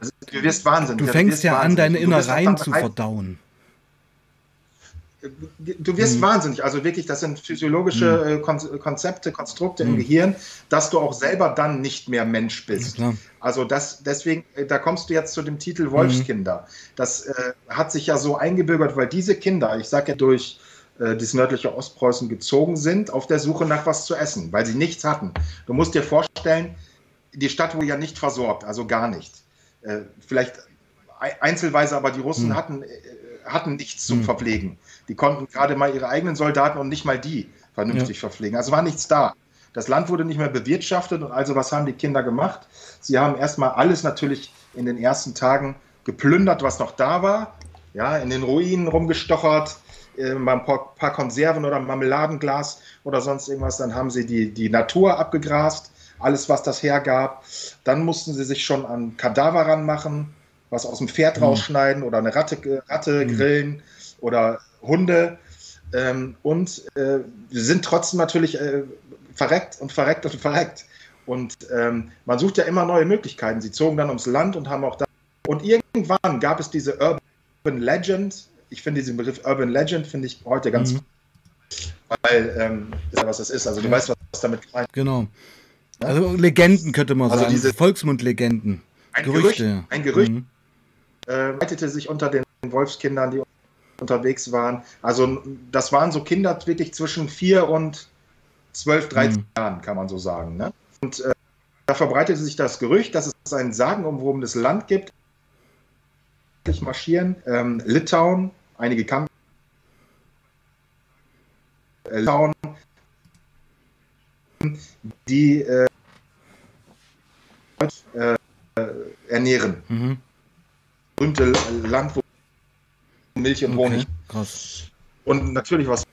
Also, du wirst wahnsinnig.
Du fängst
ja
an, deine Innereien zu verdauen
du wirst mhm. wahnsinnig. Also wirklich, das sind physiologische mhm. Konzepte, Konstrukte mhm. im Gehirn, dass du auch selber dann nicht mehr Mensch bist. Ja, also das, deswegen, äh, da kommst du jetzt zu dem Titel Wolfskinder. Mhm. Das äh, hat sich ja so eingebürgert, weil diese Kinder, ich sage ja durch äh, das nördliche Ostpreußen gezogen sind, auf der Suche nach was zu essen, weil sie nichts hatten. Du musst dir vorstellen, die Stadt wurde ja nicht versorgt, also gar nicht. Äh, vielleicht einzelweise, aber die Russen mhm. hatten, hatten nichts zum mhm. Verpflegen. Die konnten gerade mal ihre eigenen Soldaten und nicht mal die vernünftig ja. verpflegen. Also war nichts da. Das Land wurde nicht mehr bewirtschaftet und also was haben die Kinder gemacht? Sie haben erstmal alles natürlich in den ersten Tagen geplündert, was noch da war. Ja, in den Ruinen rumgestochert, äh, mal ein paar, paar Konserven oder Marmeladenglas oder sonst irgendwas. Dann haben sie die, die Natur abgegrast, alles, was das hergab. Dann mussten sie sich schon an Kadaver ranmachen, was aus dem Pferd mhm. rausschneiden oder eine Ratte, Ratte mhm. grillen oder Hunde ähm, und äh, sind trotzdem natürlich äh, verreckt und verreckt und verreckt. Und ähm, man sucht ja immer neue Möglichkeiten. Sie zogen dann ums Land und haben auch da. Und irgendwann gab es diese Urban Legend. Ich finde diesen Begriff Urban Legend finde ich heute ganz, mhm. weil ähm, ist ja was das ist. Also du ja. weißt, was damit
gemeint. Genau. Also Legenden könnte man also sagen. Diese Volksmundlegenden.
Ein Gerüchte. Gerücht, ein Gerücht mhm. äh, weitete sich unter den Wolfskindern, die unterwegs waren. Also das waren so Kinder wirklich zwischen vier und zwölf, dreizehn mhm. Jahren, kann man so sagen. Ne? Und äh, da verbreitete sich das Gerücht, dass es ein sagenumwobenes Land gibt. Marschieren, ähm, Litauen, einige Kampf. Äh, Litauen, die äh, äh, ernähren. Mhm. Berühmte Land, wo Milch und Honig. krass. Und natürlich was,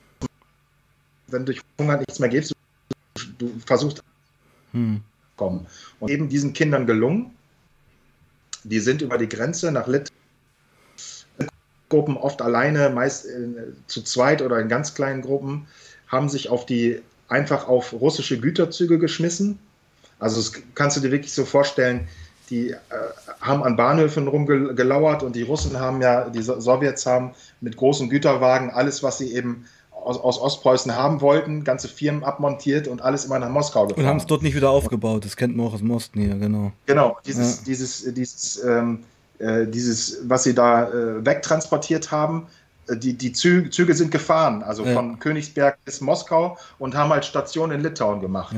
wenn durch Hunger nichts mehr gibst, du, du versuchst hm. kommen. Und eben diesen Kindern gelungen. Die sind über die Grenze nach Lit Gruppen oft alleine, meist in, zu zweit oder in ganz kleinen Gruppen, haben sich auf die einfach auf russische Güterzüge geschmissen. Also das kannst du dir wirklich so vorstellen, die äh, haben an Bahnhöfen rumgelauert und die Russen haben ja, die Sowjets haben mit großen Güterwagen alles, was sie eben aus, aus Ostpreußen haben wollten, ganze Firmen abmontiert und alles immer nach Moskau
gefahren. Und haben es dort nicht wieder aufgebaut, das kennt man auch aus dem Osten hier, genau.
Genau, dieses, ja. dieses, dieses, ähm, äh, dieses, was sie da äh, wegtransportiert haben, äh, die, die Züge, Züge, sind gefahren, also ja. von Königsberg bis Moskau und haben halt Station in Litauen gemacht.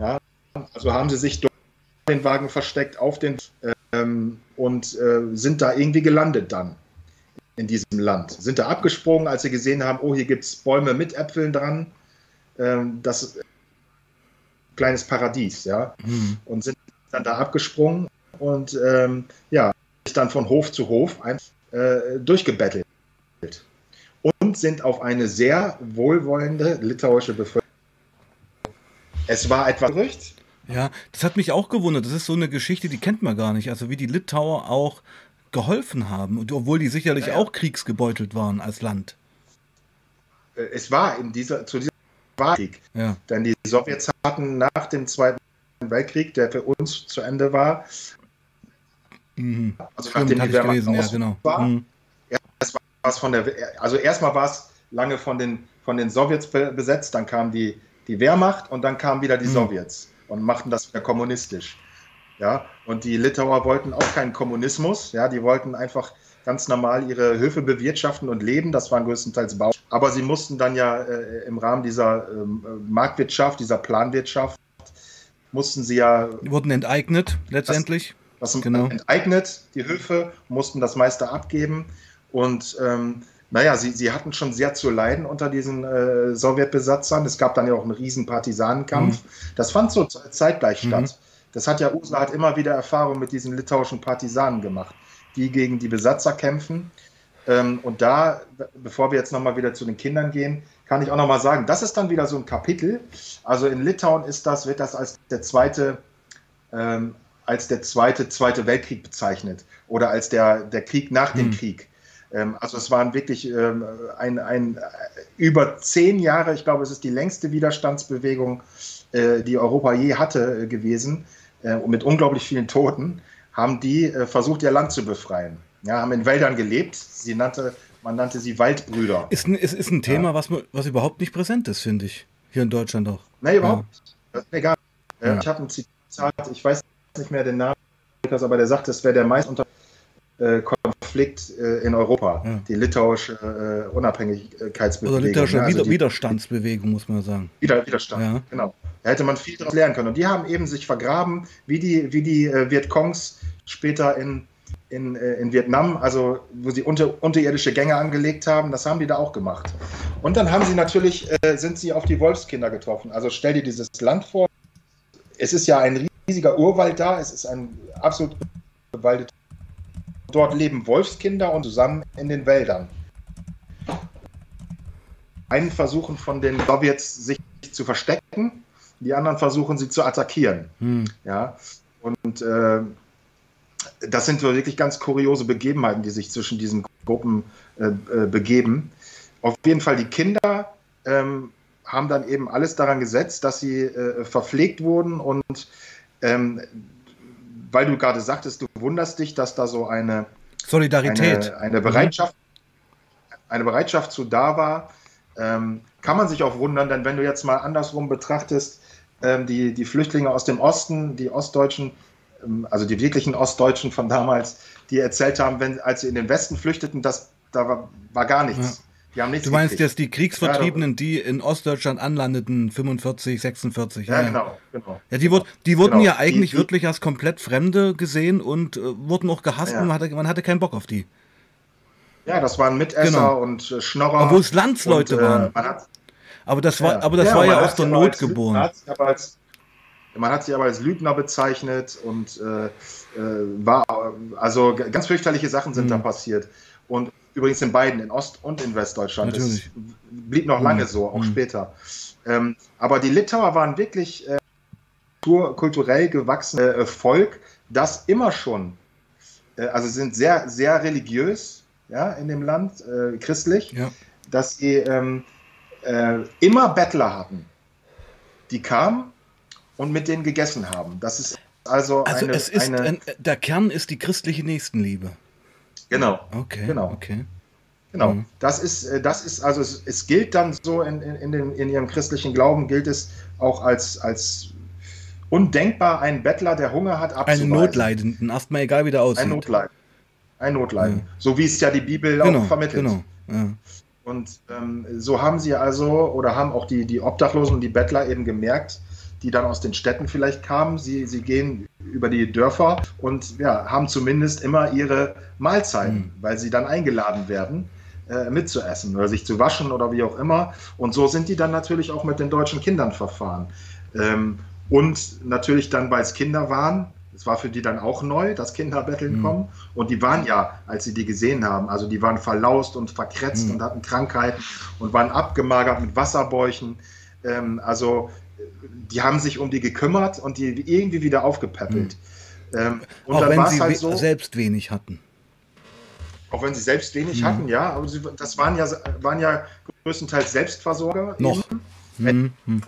Ja. ja also haben sie sich den Wagen versteckt auf den ähm, und äh, sind da irgendwie gelandet dann in diesem Land. Sind da abgesprungen, als sie gesehen haben, oh, hier gibt es Bäume mit Äpfeln dran. Ähm, das ist ein kleines Paradies, ja. Mhm. Und sind dann da abgesprungen und ähm, ja, sich dann von Hof zu Hof ein, äh, durchgebettelt. Und sind auf eine sehr wohlwollende litauische Bevölkerung. Es war etwas Gerücht,
ja, das hat mich auch gewundert. Das ist so eine Geschichte, die kennt man gar nicht. Also wie die Litauer auch geholfen haben, obwohl die sicherlich ja, auch kriegsgebeutelt waren als Land.
Äh, es war in dieser, zu diesem Krieg. Ja. Denn die Sowjets hatten nach dem Zweiten Weltkrieg, der für uns zu Ende war,
mhm. also Stimmt, nachdem die Wehrmacht gelesen, ja, genau. war, mhm.
erst war von der, also erstmal war es lange von den, von den Sowjets besetzt, dann kam die, die Wehrmacht und dann kamen wieder die mhm. Sowjets und machten das wieder kommunistisch. Ja, und die Litauer wollten auch keinen Kommunismus, ja, die wollten einfach ganz normal ihre Höfe bewirtschaften und leben, das waren größtenteils Bau. Aber sie mussten dann ja äh, im Rahmen dieser ähm, Marktwirtschaft, dieser Planwirtschaft, mussten sie ja.
Die wurden enteignet, letztendlich.
Was, was genau. enteignet, die Höfe mussten das meiste abgeben und ähm, naja, sie, sie hatten schon sehr zu leiden unter diesen äh, Sowjetbesatzern. Es gab dann ja auch einen riesen Partisanenkampf. Mhm. Das fand so zeitgleich mhm. statt. Das hat ja Ursula hat immer wieder Erfahrung mit diesen litauischen Partisanen gemacht, die gegen die Besatzer kämpfen. Ähm, und da, bevor wir jetzt nochmal wieder zu den Kindern gehen, kann ich auch nochmal sagen, das ist dann wieder so ein Kapitel. Also in Litauen ist das, wird das als der zweite, ähm, als der zweite, zweite Weltkrieg bezeichnet oder als der, der Krieg nach dem hm. Krieg. Ähm, also es waren wirklich ähm, ein, ein, über zehn Jahre, ich glaube, es ist die längste Widerstandsbewegung, äh, die Europa je hatte, äh, gewesen, äh, mit unglaublich vielen Toten, haben die äh, versucht, ihr Land zu befreien ja, haben in Wäldern gelebt. Sie nannte, man nannte sie Waldbrüder.
Ist ein, ist, ist ein Thema, ja. was, was überhaupt nicht präsent ist, finde ich. Hier in Deutschland auch.
Nee, überhaupt nicht. Das ist egal. Ja. Ich habe ein Zitat, ich weiß nicht mehr den Namen, aber der sagt, es wäre der meist unter äh, Konflikt äh, in Europa, ja. die litauische äh, Unabhängigkeitsbewegung.
Oder litauische ja, also Widerstandsbewegung, muss man sagen.
Wider Widerstand, ja. genau. Da hätte man viel daraus lernen können. Und die haben eben sich vergraben, wie die, wie die äh, Vietcongs später in in, äh, in Vietnam, also wo sie unter, unterirdische Gänge angelegt haben, das haben die da auch gemacht. Und dann haben sie natürlich, äh, sind sie auf die Wolfskinder getroffen. Also stell dir dieses Land vor, es ist ja ein riesiger Urwald da, es ist ein absolut bewaldet. Dort leben Wolfskinder und zusammen in den Wäldern. Einen versuchen von den Sowjets sich zu verstecken, die anderen versuchen sie zu attackieren. Hm. Ja, und äh, das sind wirklich ganz kuriose Begebenheiten, die sich zwischen diesen Gruppen äh, äh, begeben. Auf jeden Fall die Kinder ähm, haben dann eben alles daran gesetzt, dass sie äh, verpflegt wurden und ähm, weil du gerade sagtest, du wunderst dich, dass da so eine
Solidarität,
eine, eine Bereitschaft, eine Bereitschaft zu da war, ähm, kann man sich auch wundern, denn wenn du jetzt mal andersrum betrachtest, ähm, die, die Flüchtlinge aus dem Osten, die Ostdeutschen, ähm, also die wirklichen Ostdeutschen von damals, die erzählt haben, wenn, als sie in den Westen flüchteten, das, da war, war gar nichts.
Ja. Du meinst gekriegt. jetzt die Kriegsvertriebenen, die in Ostdeutschland anlandeten, 45, 46. Ja, ja genau, genau. Ja, die, wurde, die wurden genau. ja eigentlich die, wirklich als komplett Fremde gesehen und äh, wurden auch gehasst ja. und man hatte, man hatte keinen Bock auf die.
Ja, das waren Mitesser genau. und äh, Schnorrer.
Obwohl es Landsleute und, äh, waren. Hat, aber das war, aber das war ja aus der Not geboren.
Man hat sie aber als Lügner bezeichnet und äh, äh, war, also ganz fürchterliche Sachen sind mhm. da passiert. Und übrigens in beiden, in Ost- und in Westdeutschland. Natürlich. Das blieb noch lange mhm. so, auch mhm. später. Ähm, aber die Litauer waren wirklich äh, kulturell gewachsene äh, Volk, das immer schon, äh, also sind sehr, sehr religiös ja, in dem Land, äh, christlich, ja. dass sie ähm, äh, immer Bettler hatten. Die kamen und mit denen gegessen haben. Das ist also,
also eine, es ist eine ein, der Kern ist die christliche Nächstenliebe.
Genau.
Okay.
Genau.
Okay.
Genau. Mhm. Das ist, äh, das ist, also es, es gilt dann so in, in, in, den, in ihrem christlichen Glauben gilt es auch als, als undenkbar, einen Bettler, der Hunger hat,
abzuweisen. Einen Notleidenden, erstmal egal wie der aussieht.
Ein Notleiden. Ein Notleiden. Ja. So wie es ja die Bibel genau, auch vermittelt. Genau. Ja. Und ähm, so haben sie also, oder haben auch die, die Obdachlosen und die Bettler eben gemerkt, die dann aus den Städten vielleicht kamen. Sie, sie gehen über die Dörfer und ja, haben zumindest immer ihre Mahlzeiten, mhm. weil sie dann eingeladen werden, äh, mitzuessen oder sich zu waschen oder wie auch immer. Und so sind die dann natürlich auch mit den deutschen Kindern verfahren. Ähm, und natürlich dann, weil es Kinder waren, es war für die dann auch neu, dass Kinderbetteln mhm. kommen. Und die waren ja, als sie die gesehen haben, also die waren verlaust und verkretzt mhm. und hatten Krankheiten und waren abgemagert mit Wasserbäuchen. Ähm, also die haben sich um die gekümmert und die irgendwie wieder aufgepäppelt.
Mhm. Ähm, und auch wenn sie halt so, selbst wenig hatten.
Auch wenn sie selbst wenig mhm. hatten, ja, aber sie, das waren ja, waren ja größtenteils Selbstversorger.
Noch.
Wenn, mhm.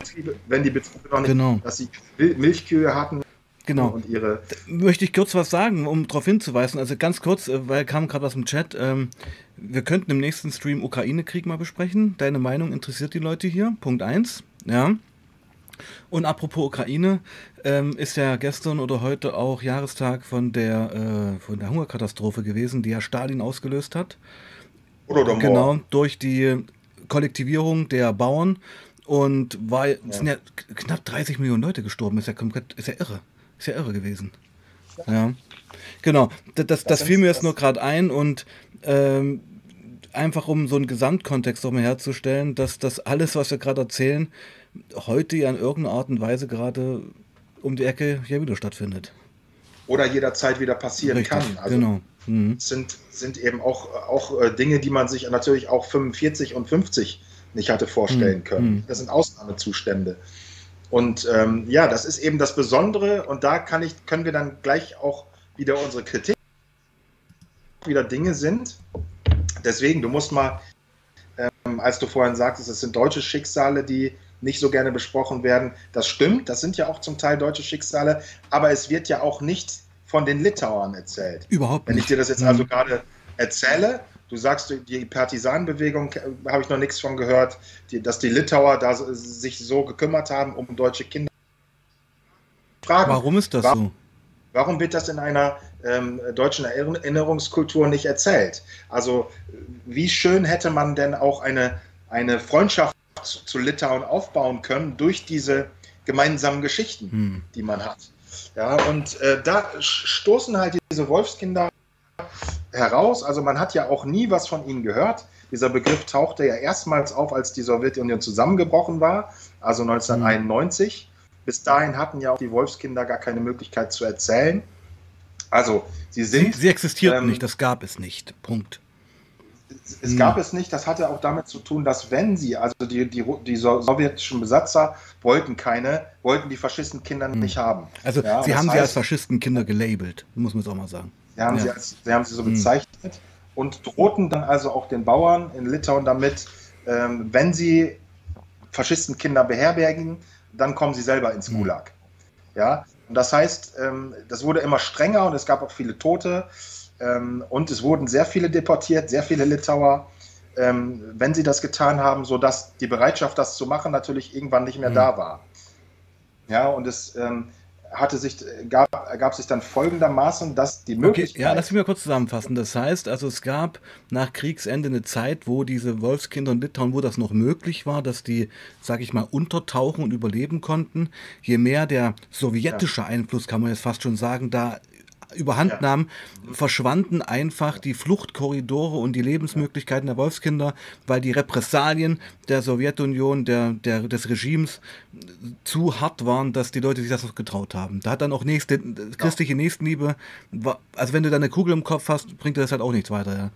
wenn, die Betriebe noch nicht, genau. dass sie Milchkühe hatten,
Genau. Und ihre Möchte ich kurz was sagen, um darauf hinzuweisen. Also ganz kurz, äh, weil kam gerade was im Chat. Ähm, wir könnten im nächsten Stream Ukraine-Krieg mal besprechen. Deine Meinung interessiert die Leute hier. Punkt 1. Ja. Und apropos Ukraine, ähm, ist ja gestern oder heute auch Jahrestag von der, äh, von der Hungerkatastrophe gewesen, die ja Stalin ausgelöst hat.
Oder
genau, durch die Kollektivierung der Bauern. Und war, ja. sind ja knapp 30 Millionen Leute gestorben. Ist ja komplett, ist ja irre. Ist ja irre gewesen. Ja. Genau. Das, das, das fiel mir jetzt nur gerade ein und ähm, einfach um so einen Gesamtkontext nochmal herzustellen, dass das alles, was wir gerade erzählen, heute ja in irgendeiner Art und Weise gerade um die Ecke ja wieder stattfindet.
Oder jederzeit wieder passieren Richtig, kann. Also genau. Mhm. Sind, sind eben auch, auch äh, Dinge, die man sich natürlich auch 45 und 50 nicht hatte vorstellen mhm. können. Mhm. Das sind Ausnahmezustände. Und ähm, ja, das ist eben das Besondere und da kann ich, können wir dann gleich auch wieder unsere Kritik wieder Dinge sind. Deswegen, du musst mal, ähm, als du vorhin sagtest, es sind deutsche Schicksale, die nicht so gerne besprochen werden. Das stimmt, das sind ja auch zum Teil deutsche Schicksale, aber es wird ja auch nicht von den Litauern erzählt.
Überhaupt
nicht. Wenn ich dir das jetzt also mhm. gerade erzähle, du sagst, die Partisanenbewegung, äh, habe ich noch nichts von gehört, die, dass die Litauer da sich so gekümmert haben um deutsche Kinder.
Fragen, Warum ist das warum, so?
Warum wird das in einer ähm, deutschen Erinnerungskultur nicht erzählt? Also, wie schön hätte man denn auch eine, eine Freundschaft zu Litauen aufbauen können durch diese gemeinsamen Geschichten, hm. die man hat. Ja, und äh, da stoßen halt diese Wolfskinder heraus. Also man hat ja auch nie was von ihnen gehört. Dieser Begriff tauchte ja erstmals auf, als die Sowjetunion zusammengebrochen war, also 1991. Mhm. Bis dahin hatten ja auch die Wolfskinder gar keine Möglichkeit zu erzählen. Also sie sind.
Sie, sie existierten ähm, nicht, das gab es nicht. Punkt.
Es hm. gab es nicht, das hatte auch damit zu tun, dass wenn sie, also die, die, die sowjetischen Besatzer wollten keine, wollten die Faschistenkinder hm. nicht haben.
Also ja, sie haben heißt, sie als Faschistenkinder gelabelt, muss man es auch mal sagen.
Sie haben, ja. sie, als, sie haben sie so hm. bezeichnet und drohten dann also auch den Bauern in Litauen damit, ähm, wenn sie Faschistenkinder beherbergen, dann kommen sie selber ins hm. Gulag. Ja, und das heißt, ähm, das wurde immer strenger und es gab auch viele Tote. Ähm, und es wurden sehr viele deportiert, sehr viele Litauer, ähm, wenn sie das getan haben, sodass die Bereitschaft, das zu machen, natürlich irgendwann nicht mehr mhm. da war. Ja, und es hatte sich, gab, ergab sich dann folgendermaßen, dass die Möglichkeit.
Okay, ja, lass mich mal kurz zusammenfassen. Das heißt, also es gab nach Kriegsende eine Zeit, wo diese Wolfskinder in Litauen, wo das noch möglich war, dass die, sag ich mal, untertauchen und überleben konnten. Je mehr der sowjetische ja. Einfluss, kann man jetzt fast schon sagen, da überhand nahm, verschwanden einfach die Fluchtkorridore und die Lebensmöglichkeiten der Wolfskinder, weil die Repressalien der Sowjetunion, der, der, des Regimes zu hart waren, dass die Leute sich das noch getraut haben. Da hat dann auch nächste, christliche Nächstenliebe, also wenn du da eine Kugel im Kopf hast, bringt dir das halt auch nichts weiter. Ja.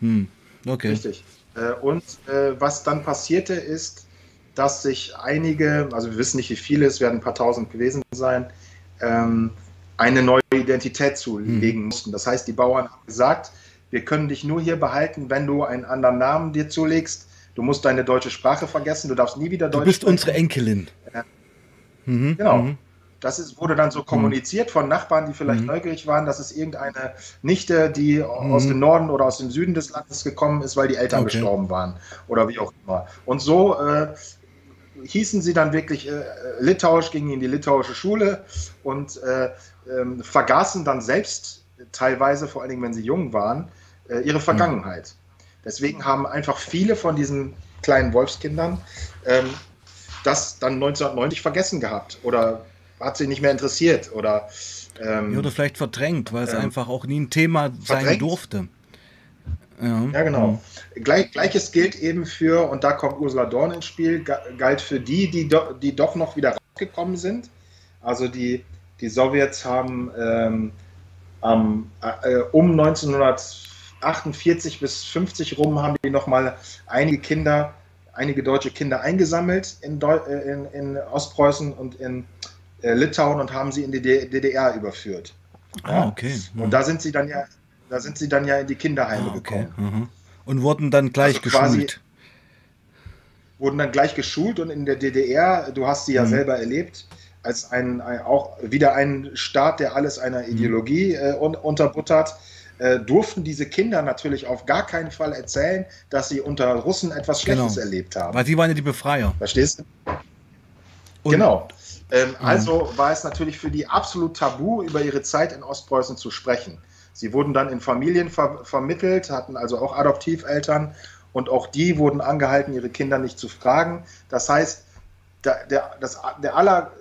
Hm. Okay. Richtig. Äh, und äh, was dann passierte ist, dass sich einige, also wir wissen nicht wie viele, es werden ein paar tausend gewesen sein, ähm, eine neue Identität zulegen mhm. mussten. Das heißt, die Bauern haben gesagt, wir können dich nur hier behalten, wenn du einen anderen Namen dir zulegst. Du musst deine deutsche Sprache vergessen, du darfst nie wieder Deutsch
Du bist sprechen. unsere Enkelin. Ja.
Mhm. Genau. Mhm. Das ist, wurde dann so mhm. kommuniziert von Nachbarn, die vielleicht mhm. neugierig waren, dass es irgendeine Nichte, die mhm. aus dem Norden oder aus dem Süden des Landes gekommen ist, weil die Eltern okay. gestorben waren oder wie auch immer. Und so äh, hießen sie dann wirklich äh, litauisch, gingen in die litauische Schule und äh, ähm, vergaßen dann selbst teilweise, vor allen Dingen wenn sie jung waren, äh, ihre Vergangenheit. Deswegen haben einfach viele von diesen kleinen Wolfskindern ähm, das dann 1990 vergessen gehabt oder hat sie nicht mehr interessiert oder
ähm, oder vielleicht verdrängt, weil es ähm, einfach auch nie ein Thema verdrängt. sein durfte.
Ja, ja genau. Mhm. Gleich, Gleiches gilt eben für, und da kommt Ursula Dorn ins Spiel, galt für die, die, do, die doch noch wieder rausgekommen sind. Also die die Sowjets haben ähm, ähm, äh, um 1948 bis 50 rum haben die nochmal einige Kinder, einige deutsche Kinder eingesammelt in, Deu äh, in, in Ostpreußen und in äh, Litauen und haben sie in die DDR überführt.
Ah, okay.
Mhm. Und da sind sie dann ja, da sind sie dann ja in die Kinderheime ah, okay. gekommen.
Mhm. Und wurden dann gleich also geschult.
Wurden dann gleich geschult und in der DDR, du hast sie ja mhm. selber erlebt, als ein, ein, auch wieder ein Staat, der alles einer mhm. Ideologie äh, un, unterbuttert, äh, durften diese Kinder natürlich auf gar keinen Fall erzählen, dass sie unter Russen etwas Schlechtes genau. erlebt haben.
Weil sie waren ja die Befreier.
Verstehst du? Und, genau. Ähm, mhm. Also war es natürlich für die absolut tabu, über ihre Zeit in Ostpreußen zu sprechen. Sie wurden dann in Familien ver vermittelt, hatten also auch Adoptiveltern und auch die wurden angehalten, ihre Kinder nicht zu fragen. Das heißt, der, der, das, der aller,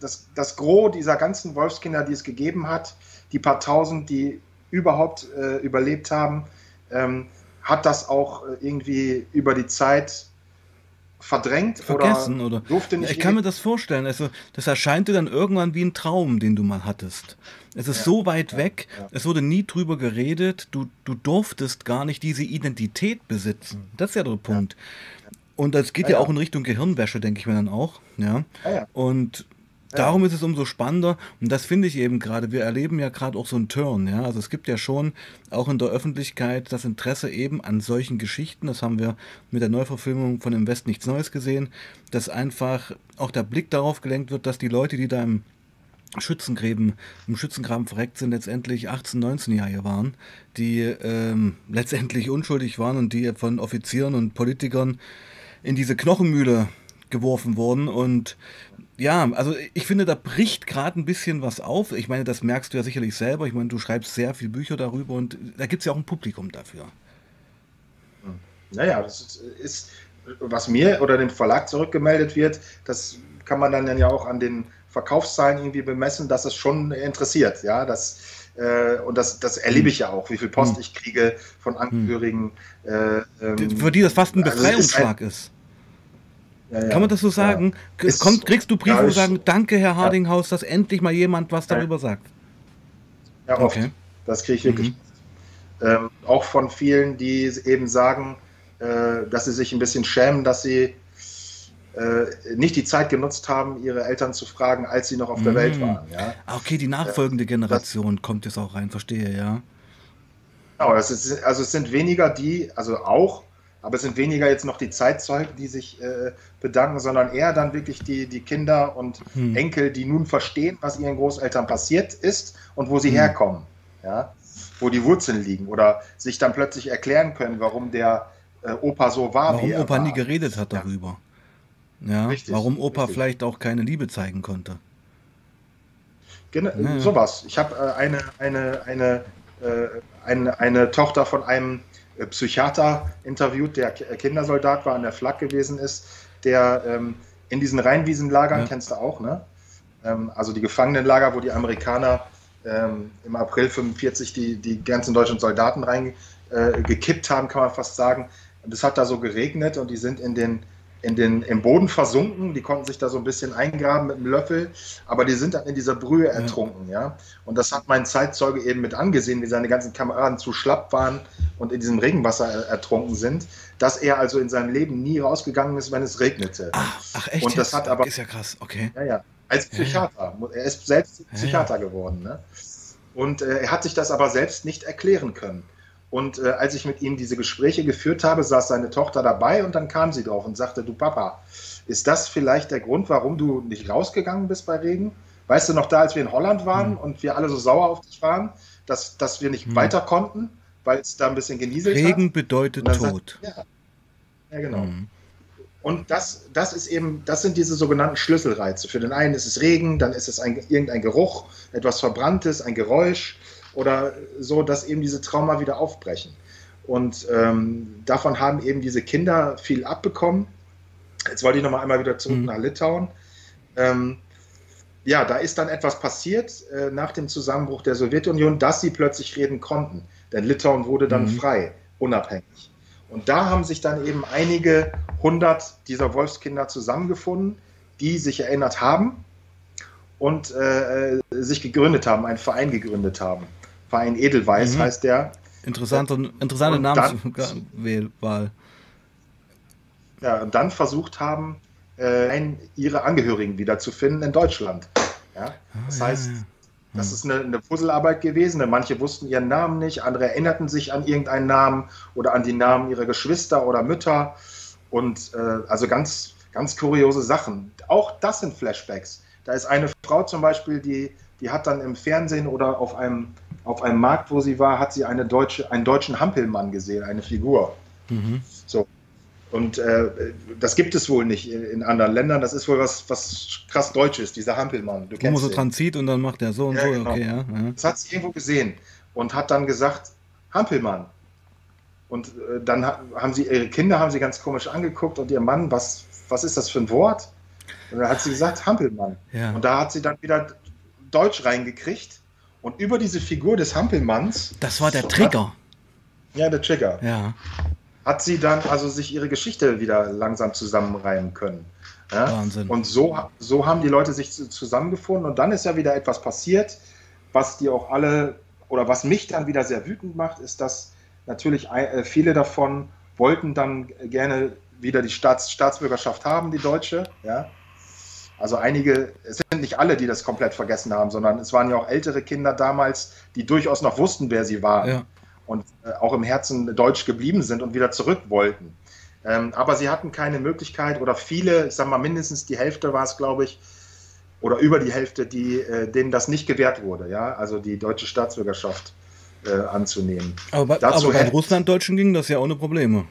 das, das Gros dieser ganzen Wolfskinder, die es gegeben hat, die paar tausend, die überhaupt äh, überlebt haben, ähm, hat das auch äh, irgendwie über die Zeit verdrängt
vergessen oder, durfte nicht. ich kann mir das vorstellen. Also das erscheinte dann irgendwann wie ein Traum, den du mal hattest. Es ist ja, so weit ja, weg. Ja. Es wurde nie drüber geredet. Du, du durftest gar nicht diese Identität besitzen. Das ist ja der Punkt. Und das geht ja, auch in Richtung Gehirnwäsche, denke ich mir dann auch. Ja. Und Darum ist es umso spannender und das finde ich eben gerade. Wir erleben ja gerade auch so einen Turn. Ja? Also es gibt ja schon auch in der Öffentlichkeit das Interesse eben an solchen Geschichten. Das haben wir mit der Neuverfilmung von Im West nichts Neues gesehen, dass einfach auch der Blick darauf gelenkt wird, dass die Leute, die da im Schützengräben, im Schützengraben verreckt sind, letztendlich 18-, 19-Jährige waren, die ähm, letztendlich unschuldig waren und die von Offizieren und Politikern in diese Knochenmühle geworfen wurden und ja, also ich finde, da bricht gerade ein bisschen was auf. Ich meine, das merkst du ja sicherlich selber. Ich meine, du schreibst sehr viele Bücher darüber und da gibt es ja auch ein Publikum dafür.
Naja, das ist, was mir oder dem Verlag zurückgemeldet wird, das kann man dann ja auch an den Verkaufszahlen irgendwie bemessen, dass es schon interessiert. Ja, das, äh, und das, das erlebe ich ja auch, wie viel Post hm. ich kriege von Angehörigen.
Äh, ähm, Für die das fast ein Befreiungsschlag also ist. Ein, ja, ja. Kann man das so sagen? Ja. Kommt, kriegst du Briefe, wo sagen, danke Herr Hardinghaus, dass endlich mal jemand was darüber sagt?
Ja, oft. Okay. Das kriege ich wirklich. Mhm. Ähm, auch von vielen, die eben sagen, äh, dass sie sich ein bisschen schämen, dass sie äh, nicht die Zeit genutzt haben, ihre Eltern zu fragen, als sie noch auf der Welt mhm. waren. Ja?
Ah, okay, die nachfolgende Generation das, kommt jetzt auch rein, verstehe, ja.
Genau, ist, also es sind weniger die, also auch, aber es sind weniger jetzt noch die Zeitzeugen, die sich äh, bedanken, sondern eher dann wirklich die, die Kinder und hm. Enkel, die nun verstehen, was ihren Großeltern passiert ist und wo sie hm. herkommen. Ja? Wo die Wurzeln liegen oder sich dann plötzlich erklären können, warum der äh, Opa so war.
Warum Opa war. nie geredet hat darüber. Ja, ja richtig, warum Opa richtig. vielleicht auch keine Liebe zeigen konnte.
Genau, ja. sowas. Ich habe äh, eine, eine, eine, äh, eine, eine Tochter von einem äh, Psychiater interviewt, der Kindersoldat war, an der Flak gewesen ist, der ähm, in diesen Rheinwiesenlagern, ja. kennst du auch, ne? Ähm, also die Gefangenenlager, wo die Amerikaner ähm, im April 45 die, die ganzen deutschen Soldaten reingekippt äh, haben, kann man fast sagen. Und es hat da so geregnet und die sind in den in den, im Boden versunken. Die konnten sich da so ein bisschen eingraben mit einem Löffel, aber die sind dann in dieser Brühe ertrunken. Ja. ja? Und das hat mein Zeitzeuge eben mit angesehen, wie seine ganzen Kameraden zu schlapp waren und in diesem Regenwasser ertrunken sind, dass er also in seinem Leben nie rausgegangen ist, wenn es regnete.
Ach, ach echt?
Und das hat aber,
ist ja krass, okay.
Ja, ja. Als Psychiater. Ja, er ist selbst Psychiater geworden. Ne? Und äh, er hat sich das aber selbst nicht erklären können. Und äh, als ich mit ihm diese Gespräche geführt habe, saß seine Tochter dabei und dann kam sie drauf und sagte, du Papa, ist das vielleicht der Grund, warum du nicht rausgegangen bist bei Regen? Weißt du noch da, als wir in Holland waren mhm. und wir alle so sauer auf dich waren, dass, dass wir nicht mhm. weiter konnten, weil es da ein bisschen genieselt
Regen hat? Regen bedeutet Tod.
Sagt, ja. ja, genau. Mhm. Und das, das ist eben, das sind diese sogenannten Schlüsselreize. Für den einen ist es Regen, dann ist es ein, irgendein Geruch, etwas Verbranntes, ein Geräusch oder so, dass eben diese Trauma wieder aufbrechen. Und ähm, davon haben eben diese Kinder viel abbekommen. Jetzt wollte ich noch mal einmal wieder zurück mhm. nach Litauen. Ähm, ja, da ist dann etwas passiert äh, nach dem Zusammenbruch der Sowjetunion, dass sie plötzlich reden konnten. Denn Litauen wurde dann mhm. frei, unabhängig. Und da haben sich dann eben einige hundert dieser Wolfskinder zusammengefunden, die sich erinnert haben und äh, äh sich gegründet haben, einen Verein gegründet haben. Verein Edelweiß mhm. heißt der.
Interessante, interessante Namenswahl.
Ja, und dann versucht haben, äh, ihre Angehörigen wiederzufinden in Deutschland. Ja? Ah, das heißt, ja, ja. das ist eine, eine Puzzlearbeit gewesen. Manche wussten ihren Namen nicht, andere erinnerten sich an irgendeinen Namen oder an die Namen ihrer Geschwister oder Mütter. Und äh, also ganz, ganz kuriose Sachen. Auch das sind Flashbacks. Da ist eine Frau zum Beispiel, die, die hat dann im Fernsehen oder auf einem auf einem Markt, wo sie war, hat sie eine deutsche, einen deutschen Hampelmann gesehen, eine Figur. Mhm. So. Und äh, das gibt es wohl nicht in, in, anderen Ländern. Das ist wohl was, was krass Deutsches, dieser Hampelmann.
Du man so dran zieht und dann macht er so und ja, so. Genau. Okay, ja.
Das hat sie irgendwo gesehen und hat dann gesagt, Hampelmann. Und äh, dann haben sie, ihre Kinder haben sie ganz komisch angeguckt und ihr Mann, was, was ist das für ein Wort? Und dann hat sie gesagt, Hampelmann. Ja. Und da hat sie dann wieder Deutsch reingekriegt und über diese Figur des Hampelmanns.
Das war der Trigger.
Ja, der Trigger.
Ja.
Hat sie dann also sich ihre Geschichte wieder langsam zusammenreimen können. Ja?
Wahnsinn.
Und so, so haben die Leute sich zusammengefunden und dann ist ja wieder etwas passiert, was die auch alle oder was mich dann wieder sehr wütend macht, ist, dass natürlich äh, viele davon wollten dann gerne wieder die Staats Staatsbürgerschaft haben, die deutsche. Ja? Also einige, es sind nicht alle, die das komplett vergessen haben, sondern es waren ja auch ältere Kinder damals, die durchaus noch wussten, wer sie waren ja. und äh, auch im Herzen deutsch geblieben sind und wieder zurück wollten. Ähm, aber sie hatten keine Möglichkeit oder viele, ich sage mal mindestens die Hälfte war es, glaube ich, oder über die Hälfte, die, äh, denen das nicht gewährt wurde, ja, also die deutsche Staatsbürgerschaft äh, anzunehmen.
Aber, bei, aber bei Russlanddeutschen ging das ja ohne Probleme.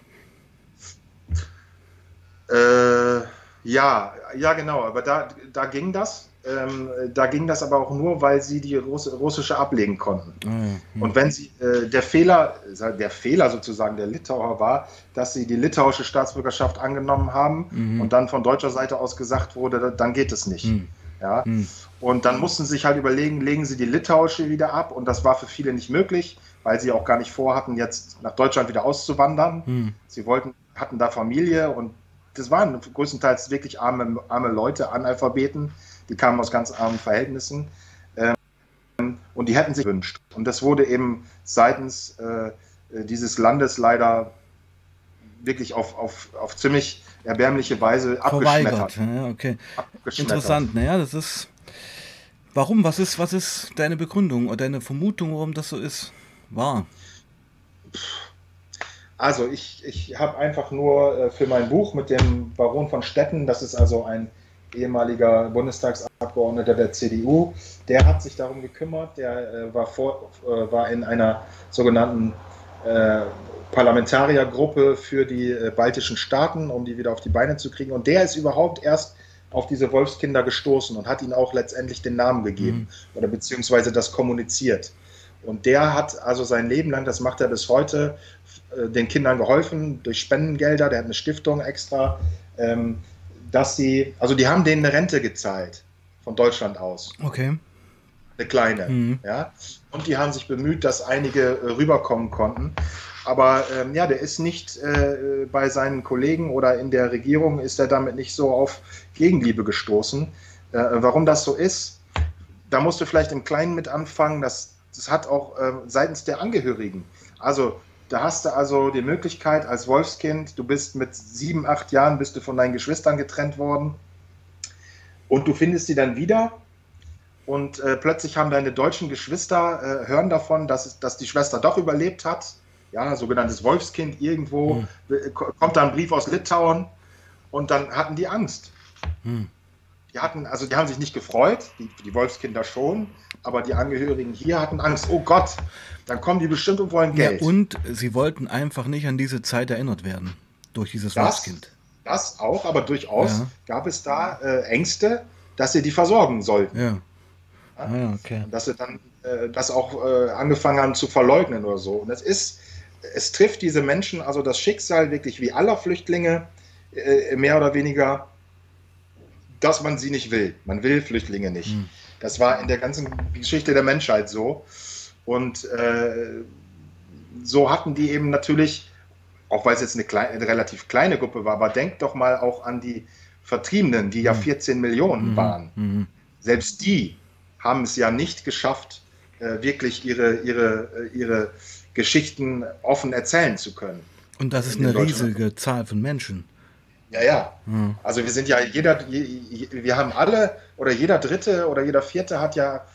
Äh, ja, ja, genau, aber da, da ging das. Ähm, da ging das aber auch nur, weil sie die Russ russische ablegen konnten. Mhm. Und wenn sie, äh, der Fehler, der Fehler sozusagen der Litauer war, dass sie die litauische Staatsbürgerschaft angenommen haben mhm. und dann von deutscher Seite aus gesagt wurde, dann geht es nicht. Mhm. Ja? Mhm. Und dann mussten sie sich halt überlegen, legen sie die litauische wieder ab und das war für viele nicht möglich, weil sie auch gar nicht vorhatten, jetzt nach Deutschland wieder auszuwandern. Mhm. Sie wollten, hatten da Familie und das waren größtenteils wirklich arme, arme Leute, Analphabeten, die kamen aus ganz armen Verhältnissen. Ähm, und die hätten sich gewünscht. Und das wurde eben seitens äh, dieses Landes leider wirklich auf, auf, auf ziemlich erbärmliche Weise abgeschmettert.
Ja, okay. Interessant, naja, das ist. Warum? Was ist, was ist deine Begründung oder deine Vermutung, warum das so ist? War.
Also ich, ich habe einfach nur äh, für mein Buch mit dem Baron von Stetten, das ist also ein ehemaliger Bundestagsabgeordneter der CDU, der hat sich darum gekümmert, der äh, war, vor, äh, war in einer sogenannten äh, Parlamentariergruppe für die baltischen Staaten, um die wieder auf die Beine zu kriegen. Und der ist überhaupt erst auf diese Wolfskinder gestoßen und hat ihnen auch letztendlich den Namen gegeben mhm. oder beziehungsweise das kommuniziert. Und der hat also sein Leben lang, das macht er bis heute, den Kindern geholfen durch Spendengelder, der hat eine Stiftung extra, ähm, dass sie, also die haben denen eine Rente gezahlt von Deutschland aus.
Okay.
Eine kleine, mhm. ja. Und die haben sich bemüht, dass einige äh, rüberkommen konnten. Aber ähm, ja, der ist nicht äh, bei seinen Kollegen oder in der Regierung ist er damit nicht so auf Gegenliebe gestoßen. Äh, warum das so ist, da musst du vielleicht im Kleinen mit anfangen. Das, das hat auch äh, seitens der Angehörigen. Also da hast du also die Möglichkeit als Wolfskind, du bist mit sieben, acht Jahren, bist du von deinen Geschwistern getrennt worden und du findest sie dann wieder und äh, plötzlich haben deine deutschen Geschwister, äh, hören davon, dass, dass die Schwester doch überlebt hat, ja, sogenanntes Wolfskind irgendwo, mhm. kommt da ein Brief aus Litauen und dann hatten die Angst. Mhm. Die hatten, also die haben sich nicht gefreut, die, die Wolfskinder schon, aber die Angehörigen hier hatten Angst, oh Gott, dann kommen die bestimmt und wollen Geld.
Ja, und sie wollten einfach nicht an diese Zeit erinnert werden durch dieses das, Wolfskind.
Das auch, aber durchaus ja. gab es da äh, Ängste, dass sie die versorgen sollten.
Ja.
Ah, okay. Dass sie dann äh, das auch äh, angefangen haben zu verleugnen oder so. Und es ist, es trifft diese Menschen, also das Schicksal wirklich wie aller Flüchtlinge, äh, mehr oder weniger, dass man sie nicht will. Man will Flüchtlinge nicht. Hm. Das war in der ganzen Geschichte der Menschheit so. Und äh, so hatten die eben natürlich, auch weil es jetzt eine, kleine, eine, relativ kleine Gruppe war, aber denkt doch mal auch an die Vertriebenen, die ja 14 mhm. Millionen mhm. waren. Mhm. Selbst die haben es ja nicht geschafft, äh, wirklich ihre, ihre, äh, ihre Geschichten offen erzählen zu können.
Und das ist eine riesige Zahl von Menschen.
Ja, ja. Mhm. Also wir sind ja jeder, wir haben alle oder jeder Dritte oder jeder Vierte hat ja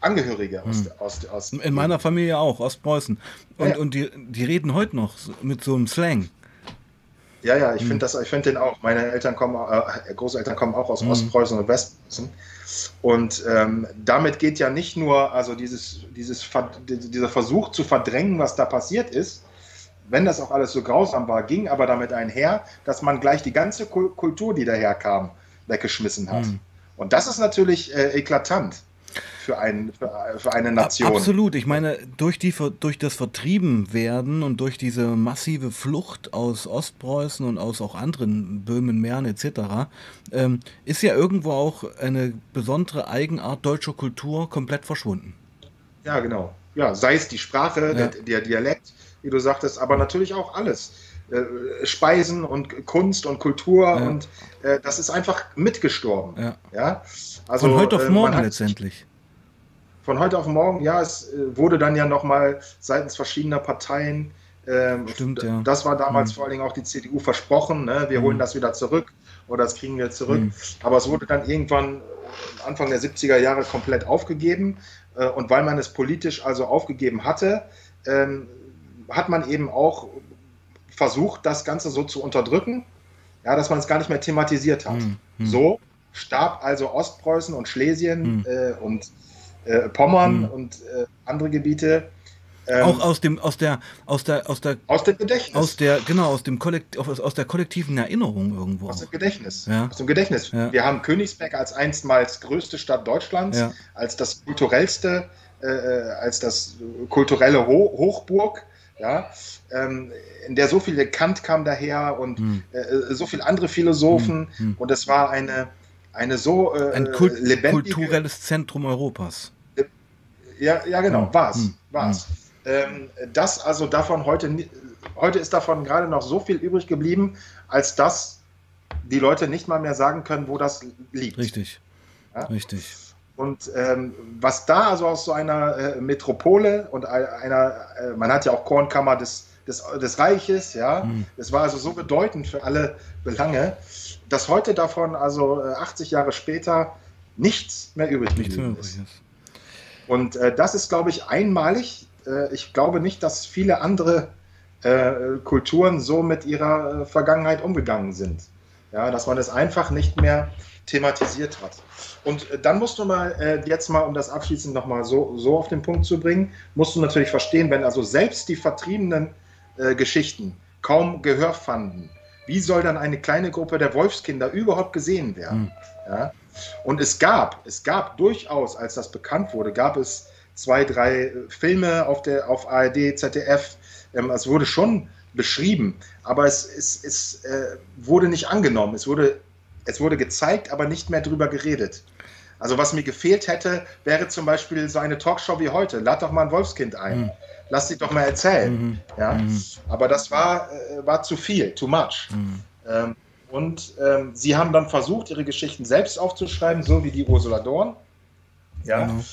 Angehörige aus, mhm. aus, aus
In meiner Familie auch, Ostpreußen. Und, ja. und die, die reden heute noch mit so einem Slang.
Ja, ja, ich mhm. finde find den auch. Meine Eltern kommen, äh, Großeltern kommen auch aus mhm. Ostpreußen und Westpreußen. Und ähm, damit geht ja nicht nur also dieses, dieses, dieser Versuch zu verdrängen, was da passiert ist, wenn das auch alles so grausam war, ging aber damit einher, dass man gleich die ganze Kultur, die daherkam, weggeschmissen hat. Mhm. Und das ist natürlich äh, eklatant für, ein, für, eine Nation.
Absolut. Ich meine, durch, die, durch das Vertriebenwerden und durch diese massive Flucht aus Ostpreußen und aus auch anderen Böhmen, Mähren etc. Ähm, ist ja irgendwo auch eine besondere Eigenart deutscher Kultur komplett verschwunden.
Ja, genau. Ja, sei es die Sprache, ja. der, der Dialekt, wie du sagtest, aber natürlich auch alles. Äh, Speisen und Kunst und Kultur ja. und äh, das ist einfach mitgestorben. Ja. ja?
Also, von heute auf äh, morgen hat, letztendlich.
Von heute auf morgen, ja, es äh, wurde dann ja nochmal seitens verschiedener Parteien, ähm, Stimmt, ja. das war damals mhm. vor allen Dingen auch die CDU versprochen, ne? wir mhm. holen das wieder zurück oder das kriegen wir zurück. Mhm. Aber es wurde dann irgendwann Anfang der 70er Jahre komplett aufgegeben. Und weil man es politisch also aufgegeben hatte, ähm, hat man eben auch versucht, das Ganze so zu unterdrücken, ja, dass man es gar nicht mehr thematisiert hat. Mhm. So starb also Ostpreußen und Schlesien mhm. äh, und äh, Pommern mhm. und äh, andere Gebiete.
Ähm, auch aus dem aus der aus der aus der
aus dem Gedächtnis
aus der genau aus dem Kollekt, aus, aus der kollektiven Erinnerung irgendwo
aus dem Gedächtnis ja. aus dem Gedächtnis ja. wir haben Königsberg als einstmals größte Stadt Deutschlands ja. als das kulturellste äh, äh als das kulturelle Ho Hochburg ja, ähm, in der so viel Kant kam daher und hm. äh, so viele andere Philosophen hm. Hm. und es war eine, eine so
äh, ein Kult lebendige, kulturelles Zentrum Europas.
Ja, ja genau, hm. war es. Hm. War's. Ähm, das also davon heute, heute ist davon gerade noch so viel übrig geblieben, als dass die Leute nicht mal mehr sagen können, wo das liegt.
Richtig. Ja? Richtig.
Und ähm, was da also aus so einer äh, Metropole und einer, äh, man hat ja auch Kornkammer des, des, des Reiches, ja, mhm. es war also so bedeutend für alle Belange, dass heute davon, also äh, 80 Jahre später, nichts mehr übrig geblieben ist. Und äh, das ist, glaube ich, einmalig. Äh, ich glaube nicht, dass viele andere äh, Kulturen so mit ihrer Vergangenheit umgegangen sind. Ja, dass man es einfach nicht mehr thematisiert hat. Und äh, dann musst du mal, äh, jetzt mal, um das abschließend nochmal so, so auf den Punkt zu bringen, musst du natürlich verstehen, wenn also selbst die vertriebenen äh, Geschichten kaum Gehör fanden, wie soll dann eine kleine Gruppe der Wolfskinder überhaupt gesehen werden? Mhm. Ja? Und es gab, es gab durchaus, als das bekannt wurde, gab es zwei, drei äh, Filme auf, der, auf ARD, ZDF. Ähm, es wurde schon beschrieben, aber es, es, es äh, wurde nicht angenommen. Es wurde es wurde gezeigt, aber nicht mehr drüber geredet. Also was mir gefehlt hätte, wäre zum Beispiel so eine Talkshow wie heute. Lad doch mal ein Wolfskind ein. Mhm. Lass sie doch mal erzählen. Mhm. Ja? Mhm. Aber das war, äh, war zu viel, too much. Mhm. Ähm, und ähm, sie haben dann versucht, ihre Geschichten selbst aufzuschreiben, so wie die Ursula Dorn, ja? Genau.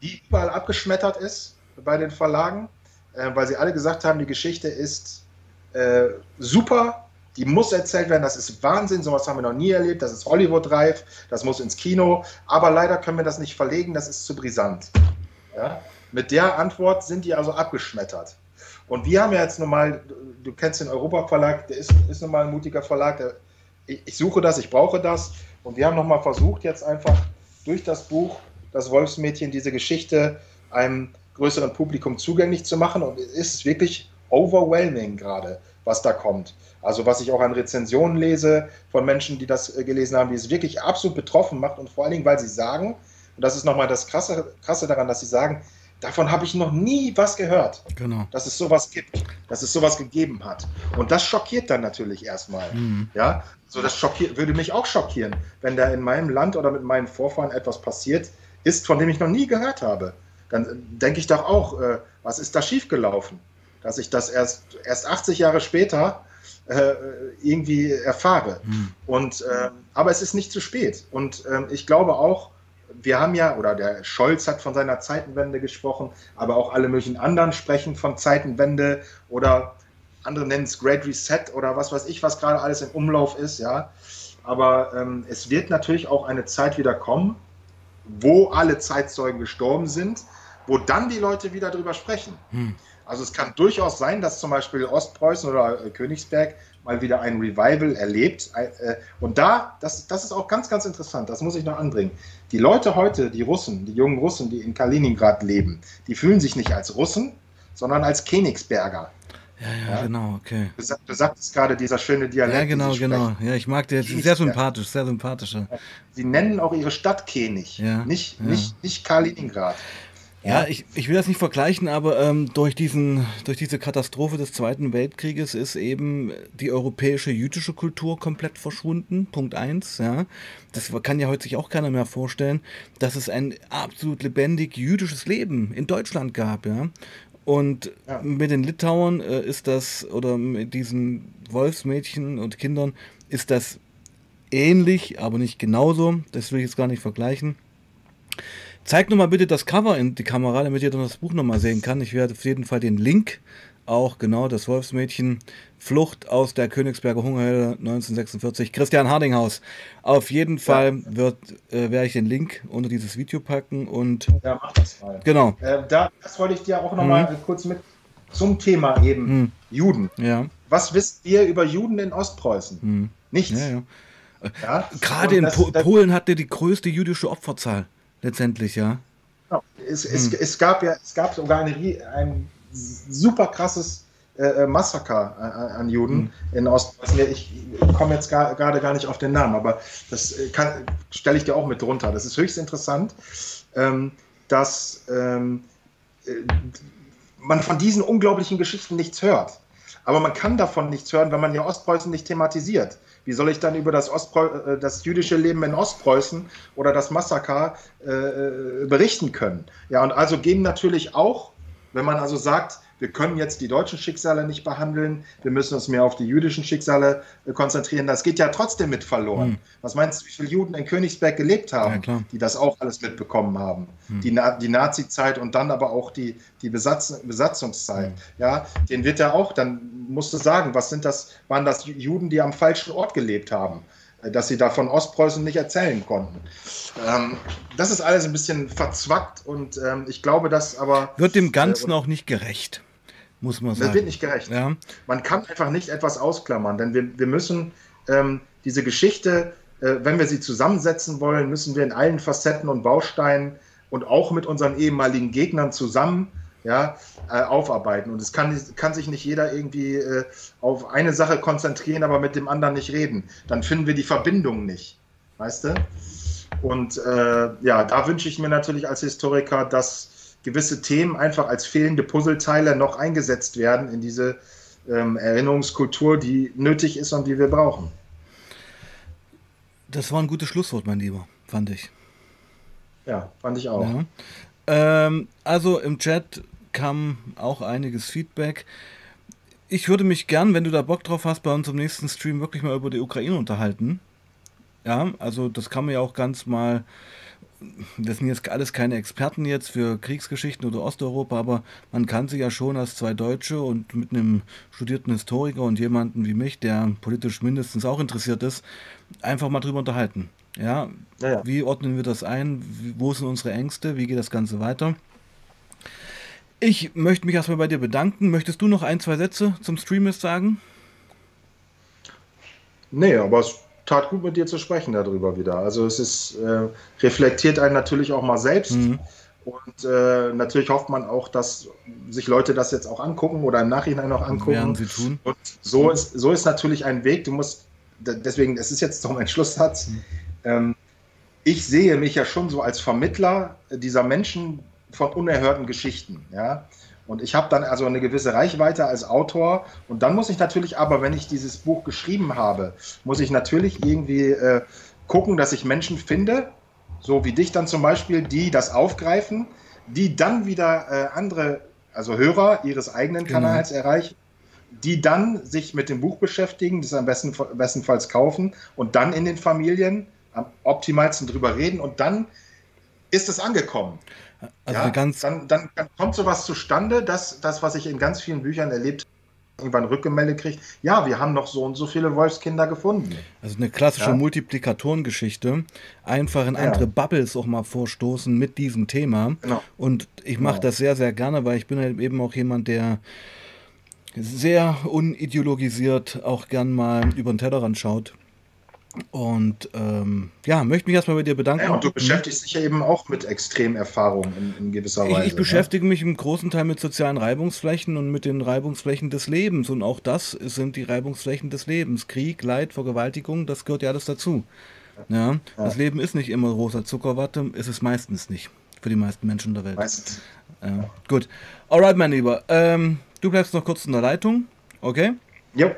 die überall abgeschmettert ist bei den Verlagen, äh, weil sie alle gesagt haben, die Geschichte ist äh, super, die muss erzählt werden, das ist Wahnsinn, sowas haben wir noch nie erlebt, das ist Hollywood-reif, das muss ins Kino, aber leider können wir das nicht verlegen, das ist zu brisant. Ja? Mit der Antwort sind die also abgeschmettert. Und wir haben ja jetzt nochmal, du kennst den Europa-Verlag, der ist, ist nochmal ein mutiger Verlag, der, ich, ich suche das, ich brauche das. Und wir haben nochmal versucht, jetzt einfach durch das Buch, das Wolfsmädchen, diese Geschichte einem größeren Publikum zugänglich zu machen. Und es ist wirklich overwhelming gerade, was da kommt. Also was ich auch an Rezensionen lese von Menschen, die das äh, gelesen haben, die es wirklich absolut betroffen macht und vor allen Dingen, weil sie sagen, und das ist nochmal das Krasse, Krasse daran, dass sie sagen, davon habe ich noch nie was gehört. Genau. Dass es sowas gibt, dass es sowas gegeben hat. Und das schockiert dann natürlich erstmal. Mhm. Ja, so das schockiert, würde mich auch schockieren, wenn da in meinem Land oder mit meinen Vorfahren etwas passiert ist, von dem ich noch nie gehört habe. Dann äh, denke ich doch auch, äh, was ist da schiefgelaufen? Dass ich das erst, erst 80 Jahre später äh, irgendwie erfahre. Mhm. Und, äh, aber es ist nicht zu spät. Und äh, ich glaube auch, wir haben ja, oder der Scholz hat von seiner Zeitenwende gesprochen, aber auch alle möglichen anderen sprechen von Zeitenwende oder andere nennen es Great Reset oder was weiß ich, was gerade alles im Umlauf ist, ja. Aber ähm, es wird natürlich auch eine Zeit wieder kommen, wo alle Zeitzeugen gestorben sind, wo dann die Leute wieder drüber sprechen. Hm. Also es kann durchaus sein, dass zum Beispiel Ostpreußen oder äh, Königsberg mal wieder ein Revival erlebt. Äh, und da, das, das ist auch ganz, ganz interessant, das muss ich noch anbringen. Die Leute heute, die Russen, die jungen Russen, die in Kaliningrad leben, die fühlen sich nicht als Russen, sondern als Königsberger.
Ja, ja, ja, genau, okay.
Du, du sagtest gerade dieser schöne Dialekt.
Ja, genau, genau. Ja, ich mag den, sehr sympathisch, sehr sympathischer.
Sie nennen auch ihre Stadt König, ja, nicht, ja. nicht, nicht Kaliningrad.
Ja, ich, ich will das nicht vergleichen, aber ähm, durch, diesen, durch diese Katastrophe des Zweiten Weltkrieges ist eben die europäische jüdische Kultur komplett verschwunden. Punkt eins. Ja. Das kann ja heute sich auch keiner mehr vorstellen, dass es ein absolut lebendig jüdisches Leben in Deutschland gab. Ja. Und ja. mit den Litauern äh, ist das, oder mit diesen Wolfsmädchen und Kindern ist das ähnlich, aber nicht genauso. Das will ich jetzt gar nicht vergleichen. Zeig nochmal bitte das Cover in die Kamera, damit ihr dann das Buch nochmal sehen kann. Ich werde auf jeden Fall den Link, auch genau das Wolfsmädchen, Flucht aus der Königsberger Hungerhöhle 1946, Christian Hardinghaus. Auf jeden Fall wird, äh, werde ich den Link unter dieses Video packen und.
Ja, mach das mal.
Genau.
Äh, da, das wollte ich dir auch nochmal hm. kurz mit zum Thema eben hm. Juden.
Ja.
Was wisst ihr über Juden in Ostpreußen?
Hm.
Nichts.
Ja, ja. Gerade in das, po Polen hatte die größte jüdische Opferzahl letztendlich, ja.
Genau. Es, hm. es, es, gab ja, es gab sogar eine, ein super krasses äh, äh, Massaker an, an Juden mhm. in Ostpreußen. Ich komme jetzt gar, gerade gar nicht auf den Namen, aber das äh, stelle ich dir auch mit drunter. Das ist höchst interessant, ähm, dass ähm, äh, man von diesen unglaublichen Geschichten nichts hört. Aber man kann davon nichts hören, wenn man ja Ostpreußen nicht thematisiert. Wie soll ich dann über das, Ostpreu äh, das jüdische Leben in Ostpreußen oder das Massaker äh, berichten können? Ja, und also gehen natürlich auch, wenn man also sagt, wir können jetzt die deutschen Schicksale nicht behandeln, wir müssen uns mehr auf die jüdischen Schicksale äh, konzentrieren. Das geht ja trotzdem mit verloren. Hm. Was meinst du, wie viele Juden in Königsberg gelebt haben, ja, die das auch alles mitbekommen haben? Hm. Die, Na die Nazi-Zeit und dann aber auch die, die Besatz Besatzungszeit. Hm. Ja, den wird ja auch, dann musst du sagen, was sind das, waren das Juden, die am falschen Ort gelebt haben? Dass sie da von Ostpreußen nicht erzählen konnten. Ähm, das ist alles ein bisschen verzwackt und ähm, ich glaube, dass aber.
Wird dem Ganzen äh, auch nicht gerecht muss man sagen.
Das wird nicht gerecht. Ja. Man kann einfach nicht etwas ausklammern, denn wir, wir müssen ähm, diese Geschichte, äh, wenn wir sie zusammensetzen wollen, müssen wir in allen Facetten und Bausteinen und auch mit unseren ehemaligen Gegnern zusammen ja, äh, aufarbeiten. Und es kann, kann sich nicht jeder irgendwie äh, auf eine Sache konzentrieren, aber mit dem anderen nicht reden. Dann finden wir die Verbindung nicht. Weißt du? Und äh, ja, da wünsche ich mir natürlich als Historiker, dass gewisse Themen einfach als fehlende Puzzleteile noch eingesetzt werden in diese ähm, Erinnerungskultur, die nötig ist und die wir brauchen.
Das war ein gutes Schlusswort, mein Lieber, fand ich.
Ja, fand ich auch. Ja.
Ähm, also im Chat kam auch einiges Feedback. Ich würde mich gern, wenn du da Bock drauf hast, bei uns im nächsten Stream wirklich mal über die Ukraine unterhalten. Ja, also das kann man ja auch ganz mal wir sind jetzt alles keine Experten jetzt für Kriegsgeschichten oder Osteuropa, aber man kann sich ja schon als zwei Deutsche und mit einem studierten Historiker und jemanden wie mich, der politisch mindestens auch interessiert ist, einfach mal drüber unterhalten. Ja, ja, ja. wie ordnen wir das ein? Wo sind unsere Ängste? Wie geht das Ganze weiter? Ich möchte mich erstmal bei dir bedanken. Möchtest du noch ein, zwei Sätze zum Stream sagen?
Nee, aber es tat gut mit dir zu sprechen darüber wieder. Also es ist äh, reflektiert einen natürlich auch mal selbst. Mhm. Und äh, natürlich hofft man auch, dass sich Leute das jetzt auch angucken oder im Nachhinein noch angucken. Werden
sie tun.
Und so ist, so ist natürlich ein Weg. Du musst, deswegen, es ist jetzt doch mein Schlusssatz. Mhm. Ähm, ich sehe mich ja schon so als Vermittler dieser Menschen von unerhörten Geschichten. Ja? Und ich habe dann also eine gewisse Reichweite als Autor. Und dann muss ich natürlich aber, wenn ich dieses Buch geschrieben habe, muss ich natürlich irgendwie äh, gucken, dass ich Menschen finde, so wie dich dann zum Beispiel, die das aufgreifen, die dann wieder äh, andere, also Hörer ihres eigenen genau. Kanals erreichen, die dann sich mit dem Buch beschäftigen, das am besten, bestenfalls kaufen und dann in den Familien am optimalsten drüber reden und dann ist es angekommen. Also ja, ganz dann, dann, dann, kommt sowas zustande, dass das, was ich in ganz vielen Büchern erlebt habe, irgendwann Rückgemeldet kriegt, ja, wir haben noch so und so viele Wolfskinder gefunden.
Also eine klassische ja? Multiplikatorengeschichte. Einfach in andere ja. Bubbles auch mal vorstoßen mit diesem Thema. Genau. Und ich mache genau. das sehr, sehr gerne, weil ich bin halt eben auch jemand, der sehr unideologisiert auch gern mal über den Tellerrand schaut. Und ähm, ja, möchte mich erstmal bei dir bedanken. Ja,
und du beschäftigst dich ja eben auch mit Extremerfahrungen in, in gewisser Weise.
Ich, ich ne? beschäftige mich im großen Teil mit sozialen Reibungsflächen und mit den Reibungsflächen des Lebens. Und auch das sind die Reibungsflächen des Lebens. Krieg, Leid, Vergewaltigung, das gehört ja alles dazu. Ja, ja. Das Leben ist nicht immer rosa Zuckerwatte, ist es meistens nicht. Für die meisten Menschen der Welt.
Meistens.
Ja. Gut. Alright, mein Lieber. Ähm, du bleibst noch kurz in der Leitung. Okay?
Jo.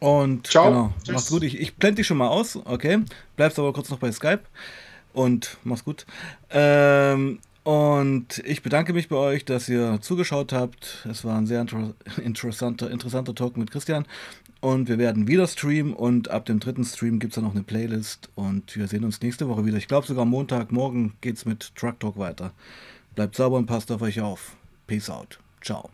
Und Ciao. genau, Tschüss. mach's gut. Ich, ich blende dich schon mal aus, okay? Bleibst aber kurz noch bei Skype. Und mach's gut. Ähm, Und ich bedanke mich bei euch, dass ihr zugeschaut habt. Es war ein sehr inter interessanter, interessanter Talk mit Christian. Und wir werden wieder streamen und ab dem dritten Stream gibt es dann noch eine Playlist und wir sehen uns nächste Woche wieder. Ich glaube sogar Montag, morgen geht es mit Truck Talk weiter. Bleibt sauber und passt auf euch auf. Peace out. Ciao.